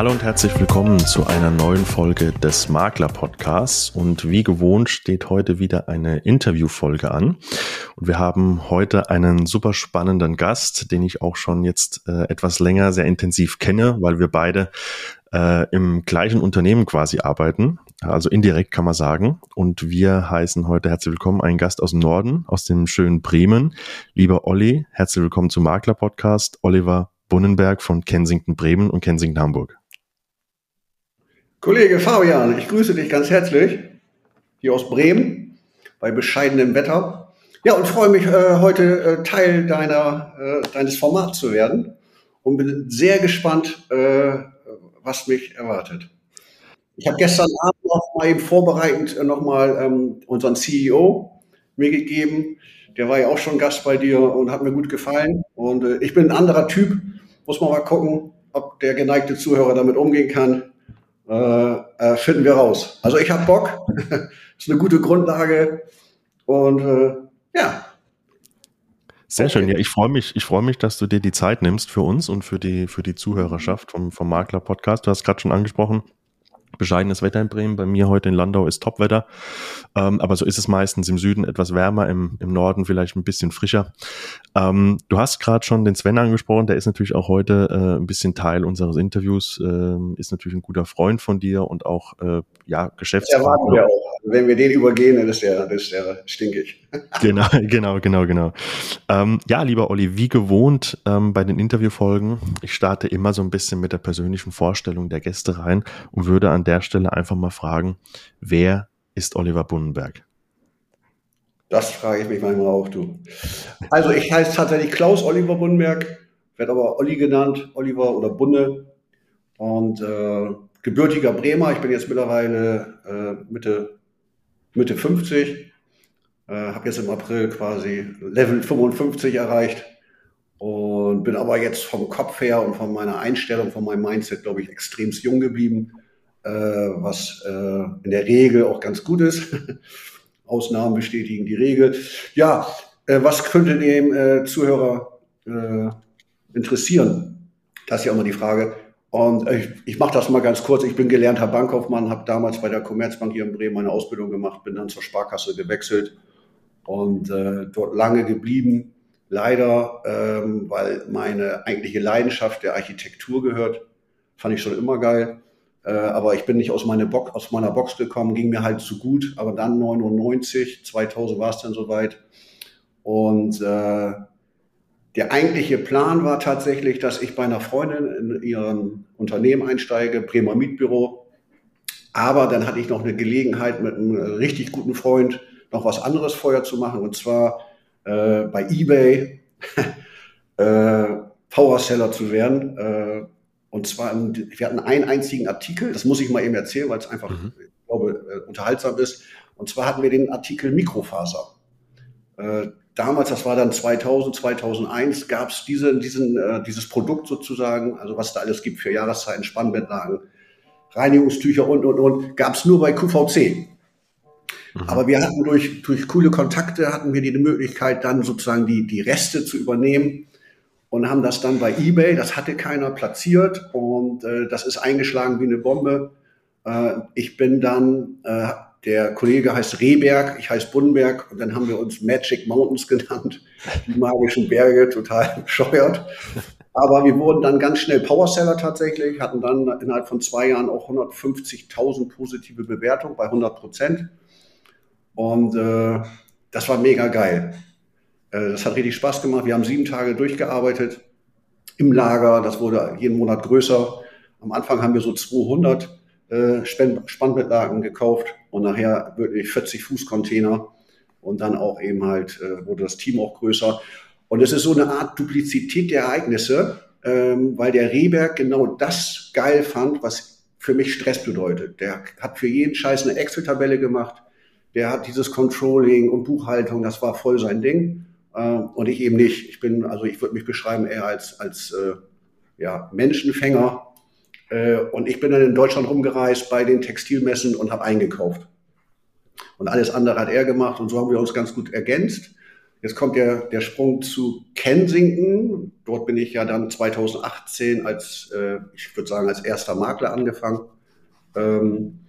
Hallo und herzlich willkommen zu einer neuen Folge des Makler Podcasts. Und wie gewohnt steht heute wieder eine Interviewfolge an. Und wir haben heute einen super spannenden Gast, den ich auch schon jetzt äh, etwas länger sehr intensiv kenne, weil wir beide äh, im gleichen Unternehmen quasi arbeiten. Also indirekt kann man sagen. Und wir heißen heute herzlich willkommen einen Gast aus dem Norden, aus dem schönen Bremen. Lieber Olli, herzlich willkommen zum Makler Podcast. Oliver Bunnenberg von Kensington Bremen und Kensington Hamburg. Kollege Fabian, ich grüße dich ganz herzlich hier aus Bremen bei bescheidenem Wetter. Ja, und freue mich, äh, heute äh, Teil deiner, äh, deines Formats zu werden und bin sehr gespannt, äh, was mich erwartet. Ich habe gestern Abend noch mal eben vorbereitend äh, nochmal ähm, unseren CEO mir gegeben. Der war ja auch schon Gast bei dir und hat mir gut gefallen. Und äh, ich bin ein anderer Typ. Muss man mal gucken, ob der geneigte Zuhörer damit umgehen kann äh, äh, finden wir raus. Also ich habe Bock, ist eine gute Grundlage und äh, ja. Sehr schön. Ja, ich freue mich, ich freue mich, dass du dir die Zeit nimmst für uns und für die, für die Zuhörerschaft vom, vom Makler Podcast. Du hast gerade schon angesprochen, bescheidenes Wetter in Bremen. Bei mir heute in Landau ist Topwetter. Ähm, aber so ist es meistens im Süden etwas wärmer, im, im Norden vielleicht ein bisschen frischer. Ähm, du hast gerade schon den Sven angesprochen, der ist natürlich auch heute äh, ein bisschen Teil unseres Interviews, äh, ist natürlich ein guter Freund von dir und auch äh, ja, Geschäftspartner. Auch. Wenn wir den übergehen, dann ist der, ist der stinkig. genau, genau, genau, genau. Ähm, ja, lieber Olli, wie gewohnt ähm, bei den Interviewfolgen, ich starte immer so ein bisschen mit der persönlichen Vorstellung der Gäste rein und würde an der Stelle einfach mal fragen, wer ist Oliver Bunnenberg? Das frage ich mich manchmal auch, du. Also ich heiße tatsächlich Klaus Oliver Bunnenberg, werde aber Olli genannt, Oliver oder Bunne. Und äh, gebürtiger Bremer, ich bin jetzt mittlerweile äh, Mitte, Mitte 50, äh, habe jetzt im April quasi Level 55 erreicht und bin aber jetzt vom Kopf her und von meiner Einstellung, von meinem Mindset, glaube ich, extremst jung geblieben äh, was äh, in der Regel auch ganz gut ist. Ausnahmen bestätigen die Regel. Ja, äh, was könnte dem äh, Zuhörer äh, interessieren? Das ist ja immer die Frage. Und ich, ich mache das mal ganz kurz. Ich bin gelernter Bankkaufmann, habe damals bei der Commerzbank hier in Bremen meine Ausbildung gemacht, bin dann zur Sparkasse gewechselt und äh, dort lange geblieben. Leider, ähm, weil meine eigentliche Leidenschaft der Architektur gehört, fand ich schon immer geil. Äh, aber ich bin nicht aus, meine Box, aus meiner Box gekommen, ging mir halt zu gut. Aber dann 99, 2000 war es dann soweit. Und äh, der eigentliche Plan war tatsächlich, dass ich bei einer Freundin in ihrem Unternehmen einsteige, Bremer Mietbüro. Aber dann hatte ich noch eine Gelegenheit mit einem richtig guten Freund noch was anderes vorher zu machen. Und zwar äh, bei eBay äh, Powerseller zu werden. Äh, und zwar, im, wir hatten einen einzigen Artikel, das muss ich mal eben erzählen, weil es einfach, mhm. ich glaube, äh, unterhaltsam ist. Und zwar hatten wir den Artikel Mikrofaser. Damals, das war dann 2000, 2001, gab es diese, diesen, äh, dieses Produkt sozusagen, also was da alles gibt für Jahreszeiten, Spannbettlagen, Reinigungstücher und, und, und, gab es nur bei QVC. Mhm. Aber wir hatten durch, durch coole Kontakte, hatten wir die Möglichkeit, dann sozusagen die, die Reste zu übernehmen und haben das dann bei eBay, das hatte keiner platziert und äh, das ist eingeschlagen wie eine Bombe. Äh, ich bin dann, äh, der Kollege heißt Rehberg, ich heiße Bunnenberg und dann haben wir uns Magic Mountains genannt, die magischen Berge, total bescheuert. Aber wir wurden dann ganz schnell Powerseller tatsächlich, hatten dann innerhalb von zwei Jahren auch 150.000 positive Bewertungen bei 100 Prozent. Und äh, das war mega geil. Äh, das hat richtig Spaß gemacht. Wir haben sieben Tage durchgearbeitet im Lager. Das wurde jeden Monat größer. Am Anfang haben wir so 200 äh, Spannbettlagen gekauft und nachher wirklich 40 Fuß Container. Und dann auch eben halt äh, wurde das Team auch größer. Und es ist so eine Art Duplizität der Ereignisse, ähm, weil der Rehberg genau das geil fand, was für mich Stress bedeutet. Der hat für jeden Scheiß eine Excel-Tabelle gemacht. Der hat dieses Controlling und Buchhaltung, das war voll sein Ding. Äh, und ich eben nicht. Ich bin, also ich würde mich beschreiben eher als, als äh, ja, Menschenfänger. Äh, und ich bin dann in Deutschland rumgereist bei den Textilmessen und habe eingekauft. Und alles andere hat er gemacht und so haben wir uns ganz gut ergänzt. Jetzt kommt der, der Sprung zu Kensington. Dort bin ich ja dann 2018 als, äh, ich würde sagen, als erster Makler angefangen. Ähm,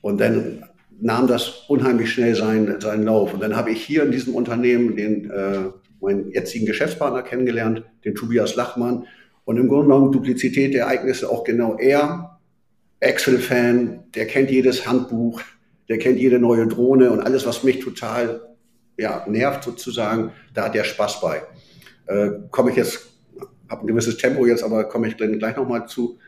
und dann nahm das unheimlich schnell seinen, seinen Lauf. Und dann habe ich hier in diesem Unternehmen den, äh, meinen jetzigen Geschäftspartner kennengelernt, den Tobias Lachmann. Und im Grunde genommen Duplizität der Ereignisse auch genau er, Excel-Fan, der kennt jedes Handbuch, der kennt jede neue Drohne und alles, was mich total ja, nervt sozusagen, da hat der Spaß bei. Äh, komme ich jetzt, habe ein gewisses Tempo jetzt, aber komme ich dann gleich nochmal zu.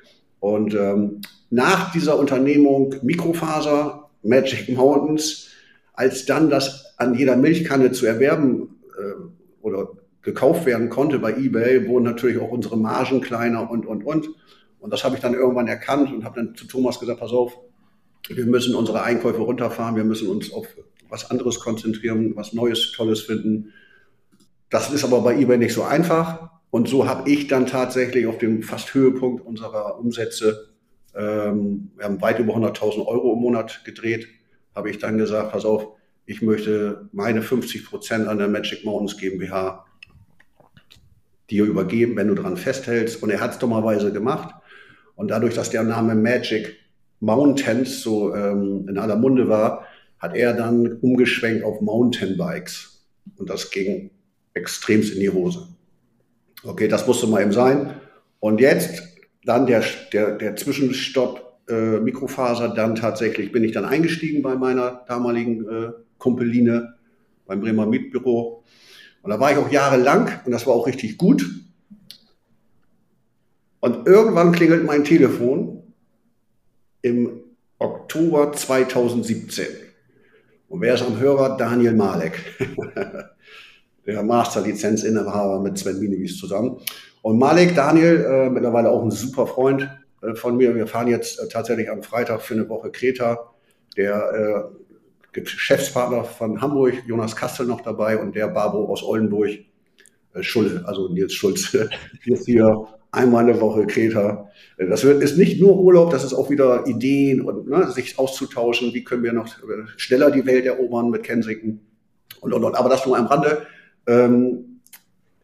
Und ähm, nach dieser Unternehmung Mikrofaser, Magic Mountains, als dann das an jeder Milchkanne zu erwerben äh, oder gekauft werden konnte bei eBay, wurden natürlich auch unsere Margen kleiner und, und, und. Und das habe ich dann irgendwann erkannt und habe dann zu Thomas gesagt, pass auf, wir müssen unsere Einkäufe runterfahren, wir müssen uns auf was anderes konzentrieren, was Neues, Tolles finden. Das ist aber bei eBay nicht so einfach. Und so habe ich dann tatsächlich auf dem fast Höhepunkt unserer Umsätze, ähm, wir haben weit über 100.000 Euro im Monat gedreht, habe ich dann gesagt, pass auf, ich möchte meine 50 Prozent an der Magic Mountains GmbH dir übergeben, wenn du daran festhältst. Und er hat es dummerweise gemacht. Und dadurch, dass der Name Magic Mountains so ähm, in aller Munde war, hat er dann umgeschwenkt auf Mountainbikes. Und das ging extremst in die Hose. Okay, das musste mal eben sein. Und jetzt dann der, der, der Zwischenstopp äh, Mikrofaser, dann tatsächlich bin ich dann eingestiegen bei meiner damaligen äh, Kumpeline beim Bremer Mietbüro. Und da war ich auch jahrelang und das war auch richtig gut. Und irgendwann klingelt mein Telefon im Oktober 2017. Und wer ist am Hörer? Daniel Malek, der Masterlizenzinhaber mit Sven Minewies zusammen. Und Malek, Daniel, äh, mittlerweile auch ein super Freund äh, von mir. Wir fahren jetzt äh, tatsächlich am Freitag für eine Woche Kreta. Der äh, Geschäftspartner von Hamburg, Jonas Kastel noch dabei und der Babo aus Oldenburg, äh, Schulle, also Nils Schulze, ist hier einmal eine Woche Kreta. Das wird, ist nicht nur Urlaub, das ist auch wieder Ideen und ne, sich auszutauschen, wie können wir noch schneller die Welt erobern mit Kensington und, und, und. Aber das nur am Rande. Ähm,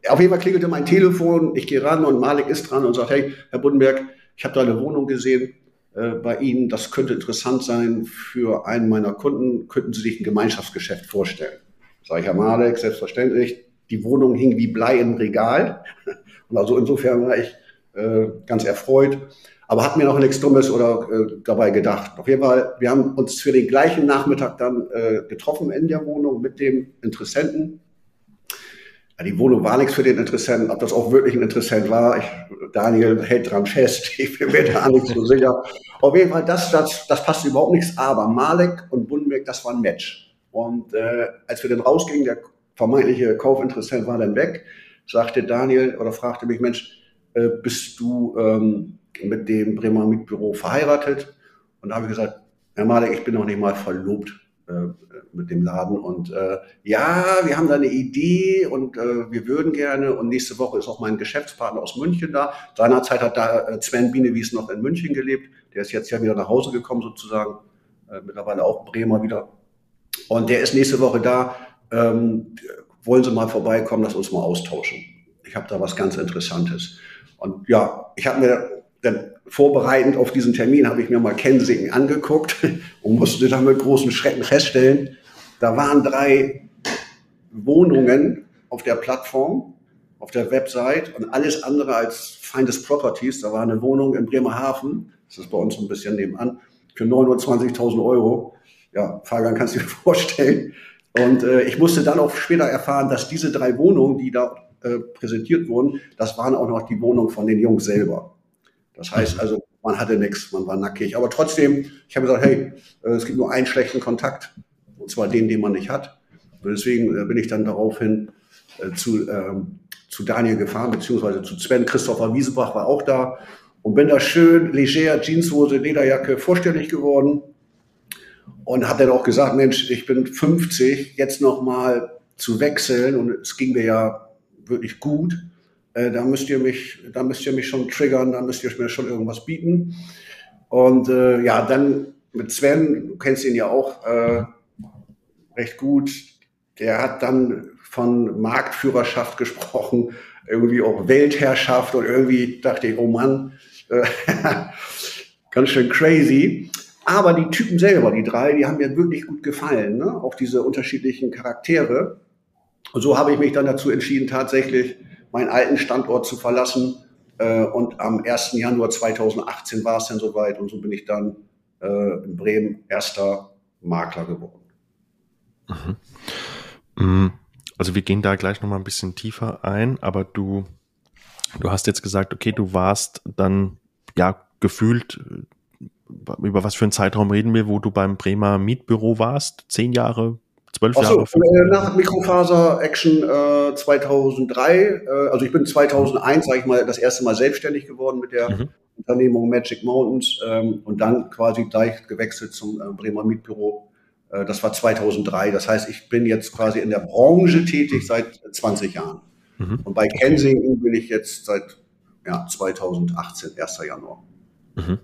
auf jeden Fall klingelte mein Telefon, ich gehe ran und Malik ist dran und sagt, hey, Herr Buddenberg, ich habe da eine Wohnung gesehen äh, bei Ihnen, das könnte interessant sein für einen meiner Kunden, könnten Sie sich ein Gemeinschaftsgeschäft vorstellen? Sag ich, Herr Malik, selbstverständlich. Die Wohnung hing wie Blei im Regal. Und also insofern war ich äh, ganz erfreut. Aber hat mir noch nichts Dummes oder äh, dabei gedacht. Auf jeden Fall, wir haben uns für den gleichen Nachmittag dann äh, getroffen in der Wohnung mit dem Interessenten. Die Wohnung war nichts für den Interessenten. Ob das auch wirklich ein Interessent war, ich, Daniel hält dran fest. Ich bin mir da nicht so sicher. Auf jeden Fall, das, das, das passt überhaupt nichts. Aber Malek und Bundenberg, das war ein Match. Und äh, als wir dann rausgingen, der vermeintliche Kaufinteressent war dann weg, sagte Daniel oder fragte mich, Mensch, äh, bist du ähm, mit dem Bremer Mietbüro verheiratet? Und da habe ich gesagt, Herr Malek, ich bin noch nicht mal verlobt mit dem Laden. Und äh, ja, wir haben da eine Idee und äh, wir würden gerne. Und nächste Woche ist auch mein Geschäftspartner aus München da. Seinerzeit hat da äh, Sven Bienewies noch in München gelebt. Der ist jetzt ja wieder nach Hause gekommen sozusagen. Äh, mittlerweile auch Bremer wieder. Und der ist nächste Woche da. Ähm, wollen Sie mal vorbeikommen, lass uns mal austauschen. Ich habe da was ganz Interessantes. Und ja, ich habe mir dann vorbereitend auf diesen Termin, habe ich mir mal Kensington angeguckt und musste dann mit großen Schrecken feststellen, da waren drei Wohnungen auf der Plattform, auf der Website und alles andere als Findes Properties. Da war eine Wohnung in Bremerhaven, das ist bei uns ein bisschen nebenan, für 29.000 Euro. Ja, Fabian, kannst du dir vorstellen. Und äh, ich musste dann auch später erfahren, dass diese drei Wohnungen, die da äh, präsentiert wurden, das waren auch noch die Wohnungen von den Jungs selber. Das heißt mhm. also, man hatte nichts, man war nackig. Aber trotzdem, ich habe gesagt, hey, äh, es gibt nur einen schlechten Kontakt, und zwar den, den man nicht hat. Und deswegen äh, bin ich dann daraufhin äh, zu, ähm, zu Daniel gefahren, beziehungsweise zu Sven. Christopher Wiesebach war auch da und bin da schön leger, Jeanshose, Lederjacke vorstellig geworden und habe dann auch gesagt, Mensch, ich bin 50, jetzt noch mal zu wechseln und es ging mir ja wirklich gut. Äh, da müsst ihr mich, da müsst ihr mich schon triggern, da müsst ihr mir schon irgendwas bieten. Und äh, ja, dann mit Sven, du kennst ihn ja auch äh, recht gut. der hat dann von Marktführerschaft gesprochen, irgendwie auch Weltherrschaft und irgendwie dachte ich, oh Mann, äh, ganz schön crazy. Aber die Typen selber, die drei, die haben mir wirklich gut gefallen, ne? auch diese unterschiedlichen Charaktere. Und so habe ich mich dann dazu entschieden, tatsächlich meinen alten Standort zu verlassen. Äh, und am 1. Januar 2018 war es dann soweit und so bin ich dann äh, in Bremen erster Makler geworden. Mhm. Mm, also wir gehen da gleich nochmal ein bisschen tiefer ein, aber du, du hast jetzt gesagt, okay, du warst dann ja gefühlt über was für einen Zeitraum reden wir, wo du beim Bremer Mietbüro warst? Zehn Jahre, zwölf Jahre? Achso, äh, nach Mikrofaser Action äh, 2003, äh, also ich bin 2001, sage ich mal, das erste Mal selbstständig geworden mit der mhm. Unternehmung Magic Mountains ähm, und dann quasi gleich gewechselt zum äh, Bremer Mietbüro. Äh, das war 2003. Das heißt, ich bin jetzt quasi in der Branche tätig seit 20 Jahren. Mhm. Und bei Kensington bin ich jetzt seit ja, 2018, 1. Januar. Mhm.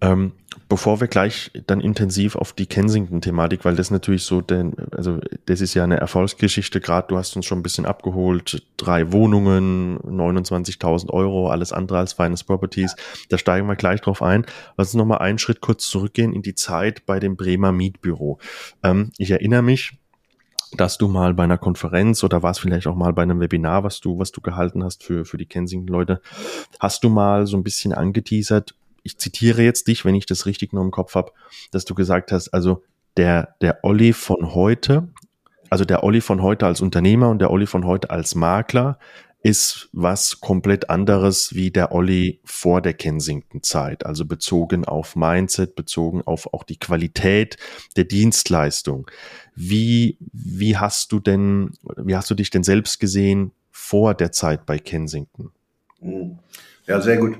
Ähm, bevor wir gleich dann intensiv auf die Kensington-Thematik, weil das natürlich so, denn, also das ist ja eine Erfolgsgeschichte, gerade du hast uns schon ein bisschen abgeholt, drei Wohnungen, 29.000 Euro, alles andere als Finance Properties, da steigen wir gleich drauf ein. Lass uns nochmal einen Schritt kurz zurückgehen in die Zeit bei dem Bremer Mietbüro. Ähm, ich erinnere mich, dass du mal bei einer Konferenz oder war es vielleicht auch mal bei einem Webinar, was du, was du gehalten hast für, für die Kensington-Leute, hast du mal so ein bisschen angeteasert, ich zitiere jetzt dich, wenn ich das richtig nur im Kopf habe, dass du gesagt hast, also der, der Olli von heute, also der Olli von heute als Unternehmer und der Olli von heute als Makler ist was komplett anderes wie der Olli vor der Kensington-Zeit, also bezogen auf Mindset, bezogen auf auch die Qualität der Dienstleistung. Wie, wie hast du denn, wie hast du dich denn selbst gesehen vor der Zeit bei Kensington? Ja, sehr gut.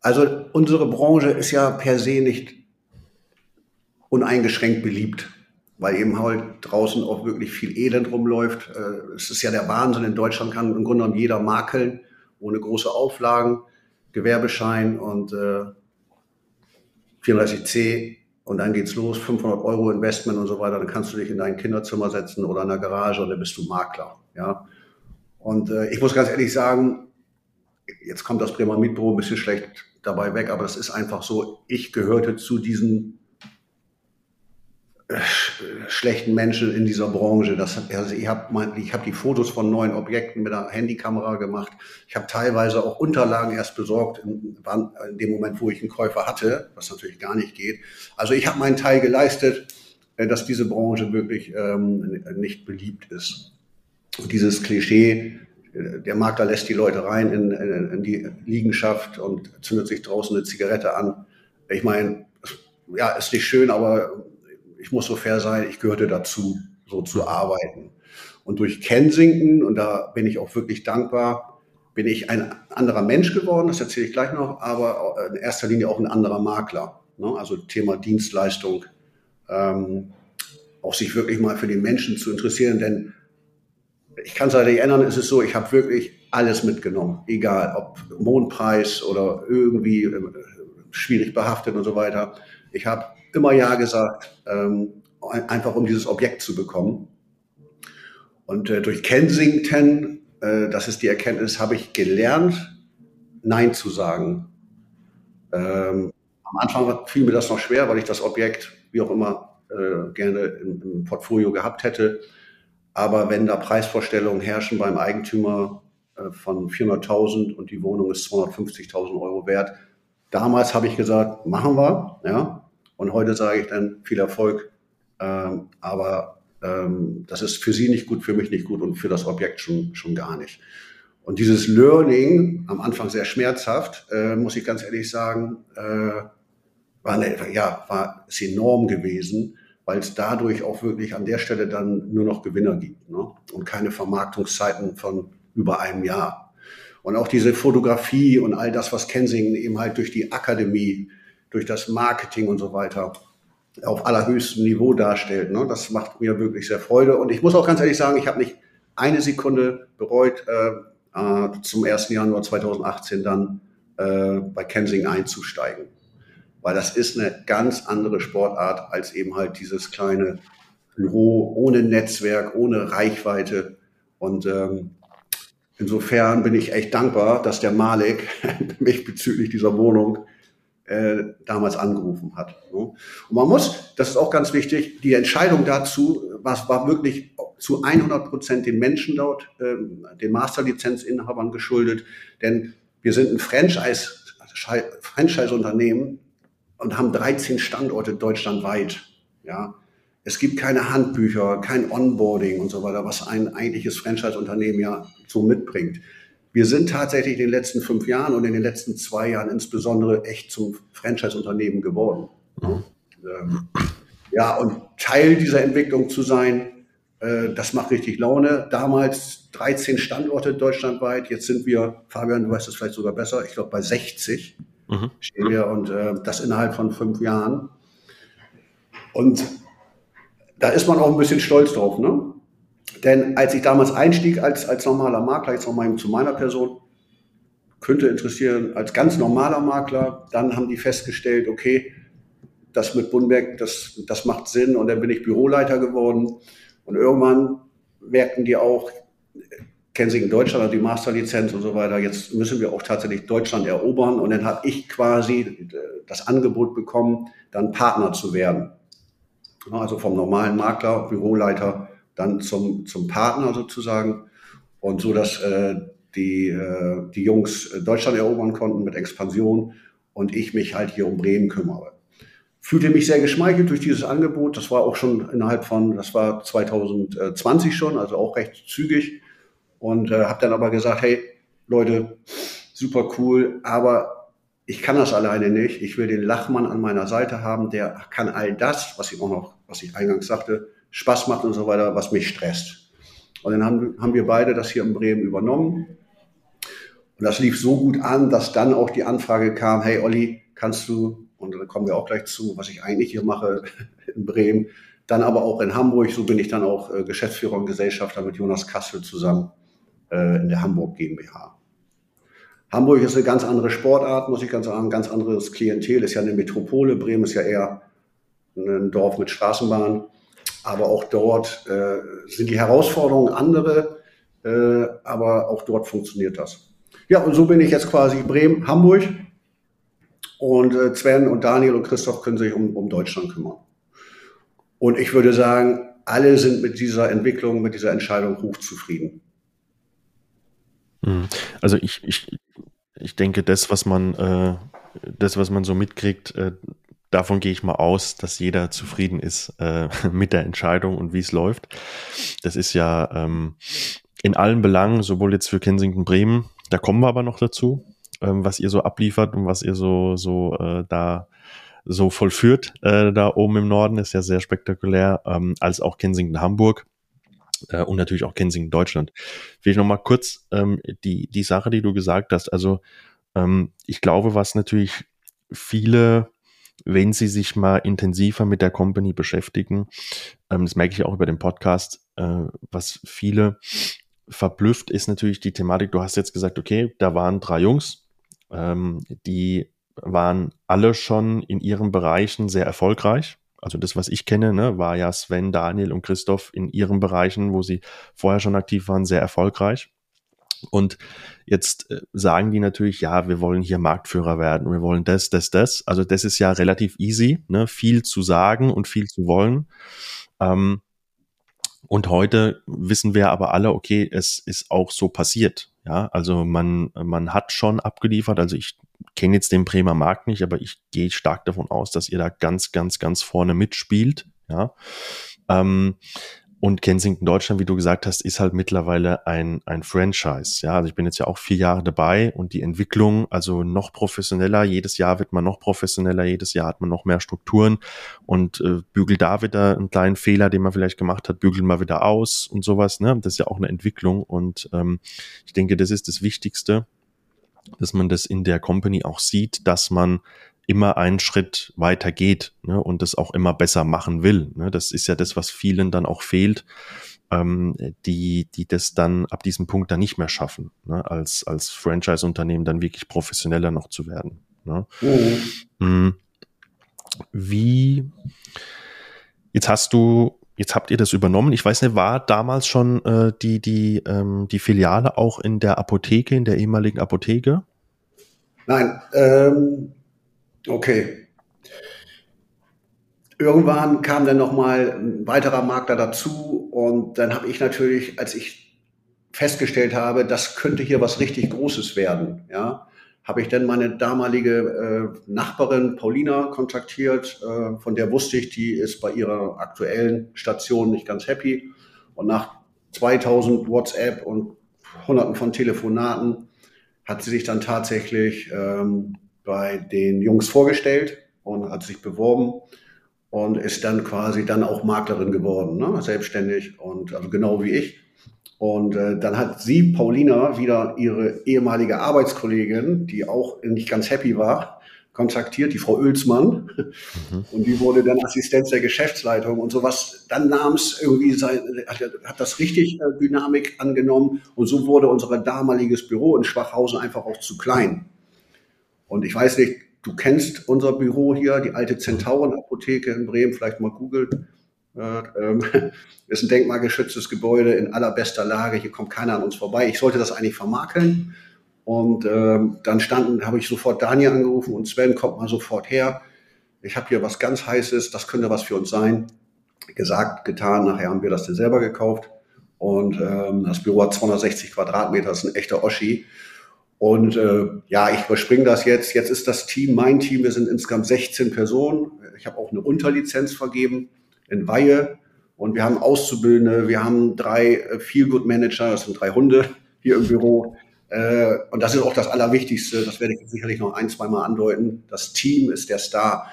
Also unsere Branche ist ja per se nicht uneingeschränkt beliebt, weil eben halt draußen auch wirklich viel Elend rumläuft. Äh, es ist ja der Wahnsinn. In Deutschland kann im Grunde genommen jeder makeln, ohne große Auflagen, Gewerbeschein und äh, 34c und dann geht's los, 500 Euro Investment und so weiter. Dann kannst du dich in dein Kinderzimmer setzen oder in der Garage und dann bist du Makler. Ja. Und äh, ich muss ganz ehrlich sagen, jetzt kommt das Bremer Mietbüro ein bisschen schlecht dabei weg, aber das ist einfach so, ich gehörte zu diesen äh, schlechten Menschen in dieser Branche. Das, also ich habe hab die Fotos von neuen Objekten mit einer Handykamera gemacht. Ich habe teilweise auch Unterlagen erst besorgt, in, in, dem Moment, wo ich einen Käufer hatte, was natürlich gar nicht geht. Also ich habe meinen Teil geleistet, äh, dass diese Branche wirklich ähm, nicht beliebt ist. Und dieses Klischee, der Makler lässt die Leute rein in, in, in, die Liegenschaft und zündet sich draußen eine Zigarette an. Ich meine, ja, ist nicht schön, aber ich muss so fair sein, ich gehörte dazu, so zu arbeiten. Und durch Kensington, und da bin ich auch wirklich dankbar, bin ich ein anderer Mensch geworden, das erzähle ich gleich noch, aber in erster Linie auch ein anderer Makler. Ne? Also Thema Dienstleistung, ähm, auch sich wirklich mal für die Menschen zu interessieren, denn ich kann es leider nicht ändern, es ist so, ich habe wirklich alles mitgenommen, egal ob Mondpreis oder irgendwie äh, schwierig behaftet und so weiter. Ich habe immer Ja gesagt, ähm, einfach um dieses Objekt zu bekommen. Und äh, durch Kensington, äh, das ist die Erkenntnis, habe ich gelernt, Nein zu sagen. Ähm, am Anfang fiel mir das noch schwer, weil ich das Objekt, wie auch immer, äh, gerne im, im Portfolio gehabt hätte. Aber wenn da Preisvorstellungen herrschen beim Eigentümer äh, von 400.000 und die Wohnung ist 250.000 Euro wert, damals habe ich gesagt, machen wir, ja. Und heute sage ich dann viel Erfolg. Ähm, aber ähm, das ist für Sie nicht gut, für mich nicht gut und für das Objekt schon, schon gar nicht. Und dieses Learning, am Anfang sehr schmerzhaft, äh, muss ich ganz ehrlich sagen, äh, war, ja, war ist enorm gewesen weil es dadurch auch wirklich an der Stelle dann nur noch Gewinner gibt ne? und keine Vermarktungszeiten von über einem Jahr. Und auch diese Fotografie und all das, was Kensington eben halt durch die Akademie, durch das Marketing und so weiter auf allerhöchstem Niveau darstellt, ne? das macht mir wirklich sehr Freude. Und ich muss auch ganz ehrlich sagen, ich habe nicht eine Sekunde bereut, äh, äh, zum 1. Januar 2018 dann äh, bei Kensington einzusteigen weil das ist eine ganz andere Sportart als eben halt dieses kleine Büro, ohne Netzwerk, ohne Reichweite. Und ähm, insofern bin ich echt dankbar, dass der Malik mich bezüglich dieser Wohnung äh, damals angerufen hat. Ne? Und man muss, das ist auch ganz wichtig, die Entscheidung dazu, was war wirklich zu 100 Prozent den Menschen dort, äh, den Masterlizenzinhabern geschuldet, denn wir sind ein Franchise, Franchise-Unternehmen und haben 13 Standorte deutschlandweit. Ja, es gibt keine Handbücher, kein Onboarding und so weiter, was ein eigentliches Franchise-Unternehmen ja so mitbringt. Wir sind tatsächlich in den letzten fünf Jahren und in den letzten zwei Jahren insbesondere echt zum Franchise-Unternehmen geworden. Mhm. Ähm, ja, und Teil dieser Entwicklung zu sein, äh, das macht richtig Laune. Damals 13 Standorte deutschlandweit, jetzt sind wir, Fabian, du weißt es vielleicht sogar besser, ich glaube bei 60 mhm. stehen wir und äh, das innerhalb von fünf Jahren. Und da ist man auch ein bisschen stolz drauf, ne? Denn als ich damals einstieg als, als normaler Makler, jetzt nochmal zu meiner Person, könnte interessieren, als ganz normaler Makler, dann haben die festgestellt, okay, das mit Bunberg, das, das macht Sinn und dann bin ich Büroleiter geworden und irgendwann merkten die auch, in Deutschland hat die Masterlizenz und so weiter, jetzt müssen wir auch tatsächlich Deutschland erobern und dann habe ich quasi das Angebot bekommen, dann Partner zu werden. Also vom normalen Makler, Büroleiter, dann zum, zum Partner sozusagen und so, dass äh, die, äh, die Jungs Deutschland erobern konnten mit Expansion und ich mich halt hier um Bremen kümmere. Fühlte mich sehr geschmeichelt durch dieses Angebot. Das war auch schon innerhalb von, das war 2020 schon, also auch recht zügig. Und äh, habe dann aber gesagt, hey Leute, super cool, aber ich kann das alleine nicht. Ich will den Lachmann an meiner Seite haben, der kann all das, was ich auch noch, was ich eingangs sagte, Spaß macht und so weiter, was mich stresst. Und dann haben, haben wir beide das hier in Bremen übernommen. Und das lief so gut an, dass dann auch die Anfrage kam, hey Olli, kannst du, und da kommen wir auch gleich zu, was ich eigentlich hier mache in Bremen, dann aber auch in Hamburg, so bin ich dann auch äh, Geschäftsführer und Gesellschafter mit Jonas Kassel zusammen äh, in der Hamburg GmbH. Hamburg ist eine ganz andere Sportart, muss ich ganz sagen, ganz anderes Klientel, ist ja eine Metropole, Bremen ist ja eher ein Dorf mit Straßenbahn, aber auch dort äh, sind die Herausforderungen andere, äh, aber auch dort funktioniert das. Ja, und so bin ich jetzt quasi Bremen, Hamburg und äh, Sven und Daniel und Christoph können sich um, um Deutschland kümmern. Und ich würde sagen, alle sind mit dieser Entwicklung, mit dieser Entscheidung hochzufrieden. Hm. Also ich, ich, ich denke, das, was man, äh, das, was man so mitkriegt, äh, davon gehe ich mal aus, dass jeder zufrieden ist äh, mit der Entscheidung und wie es läuft. Das ist ja ähm, in allen Belangen, sowohl jetzt für Kensington Bremen, da kommen wir aber noch dazu, ähm, was ihr so abliefert und was ihr so, so äh, da so vollführt, äh, da oben im Norden, ist ja sehr spektakulär, ähm, als auch Kensington Hamburg äh, und natürlich auch Kensington Deutschland. Will ich noch mal kurz ähm, die, die Sache, die du gesagt hast, also ähm, ich glaube, was natürlich viele wenn Sie sich mal intensiver mit der Company beschäftigen, ähm, das merke ich auch über den Podcast, äh, was viele verblüfft, ist natürlich die Thematik, du hast jetzt gesagt, okay, da waren drei Jungs, ähm, die waren alle schon in ihren Bereichen sehr erfolgreich. Also das, was ich kenne, ne, war ja Sven, Daniel und Christoph in ihren Bereichen, wo sie vorher schon aktiv waren, sehr erfolgreich. Und jetzt äh, sagen die natürlich, ja, wir wollen hier Marktführer werden, wir wollen das, das, das. Also das ist ja relativ easy, ne? viel zu sagen und viel zu wollen. Ähm, und heute wissen wir aber alle, okay, es ist auch so passiert. Ja, also man, man hat schon abgeliefert. Also ich kenne jetzt den Bremer Markt nicht, aber ich gehe stark davon aus, dass ihr da ganz, ganz, ganz vorne mitspielt. Ja, ähm, und Kensington Deutschland, wie du gesagt hast, ist halt mittlerweile ein, ein Franchise. Ja, also ich bin jetzt ja auch vier Jahre dabei und die Entwicklung, also noch professioneller, jedes Jahr wird man noch professioneller, jedes Jahr hat man noch mehr Strukturen und äh, bügelt da wieder einen kleinen Fehler, den man vielleicht gemacht hat, bügelt mal wieder aus und sowas. Ne? Das ist ja auch eine Entwicklung und ähm, ich denke, das ist das Wichtigste, dass man das in der Company auch sieht, dass man immer einen Schritt weiter geht ne, und das auch immer besser machen will. Ne. Das ist ja das, was vielen dann auch fehlt, ähm, die, die das dann ab diesem Punkt dann nicht mehr schaffen, ne, als, als Franchise-Unternehmen dann wirklich professioneller noch zu werden. Ne. Mhm. Wie, jetzt hast du Jetzt habt ihr das übernommen. Ich weiß nicht, war damals schon äh, die, die, ähm, die Filiale auch in der Apotheke, in der ehemaligen Apotheke? Nein, ähm, okay. Irgendwann kam dann nochmal ein weiterer Makler dazu und dann habe ich natürlich, als ich festgestellt habe, das könnte hier was richtig Großes werden, ja, habe ich dann meine damalige äh, Nachbarin Paulina kontaktiert, äh, von der wusste ich, die ist bei ihrer aktuellen Station nicht ganz happy. Und nach 2000 WhatsApp und Hunderten von Telefonaten hat sie sich dann tatsächlich ähm, bei den Jungs vorgestellt und hat sich beworben und ist dann quasi dann auch Maklerin geworden, ne? selbstständig und also genau wie ich. Und äh, dann hat sie, Paulina, wieder ihre ehemalige Arbeitskollegin, die auch nicht ganz happy war, kontaktiert, die Frau Oelsmann. Mhm. Und die wurde dann Assistenz der Geschäftsleitung und sowas. Dann nahm es irgendwie, sein, hat, hat das richtig äh, Dynamik angenommen. Und so wurde unser damaliges Büro in Schwachhausen einfach auch zu klein. Und ich weiß nicht, du kennst unser Büro hier, die alte Zentauren-Apotheke in Bremen, vielleicht mal googeln. Ähm, ist ein denkmalgeschütztes Gebäude in allerbester Lage. Hier kommt keiner an uns vorbei. Ich sollte das eigentlich vermakeln. Und ähm, dann standen, habe ich sofort Daniel angerufen und Sven kommt mal sofort her. Ich habe hier was ganz Heißes, das könnte was für uns sein. Gesagt, getan, nachher haben wir das dann selber gekauft. Und ähm, das Büro hat 260 Quadratmeter, das ist ein echter Oschi. Und äh, ja, ich überspringe das jetzt. Jetzt ist das Team, mein Team, wir sind insgesamt 16 Personen. Ich habe auch eine Unterlizenz vergeben in Weihe. Und wir haben Auszubildende, wir haben drei äh, Feel-Good-Manager, das sind drei Hunde hier im Büro. Äh, und das ist auch das Allerwichtigste, das werde ich sicherlich noch ein, zwei Mal andeuten. Das Team ist der Star.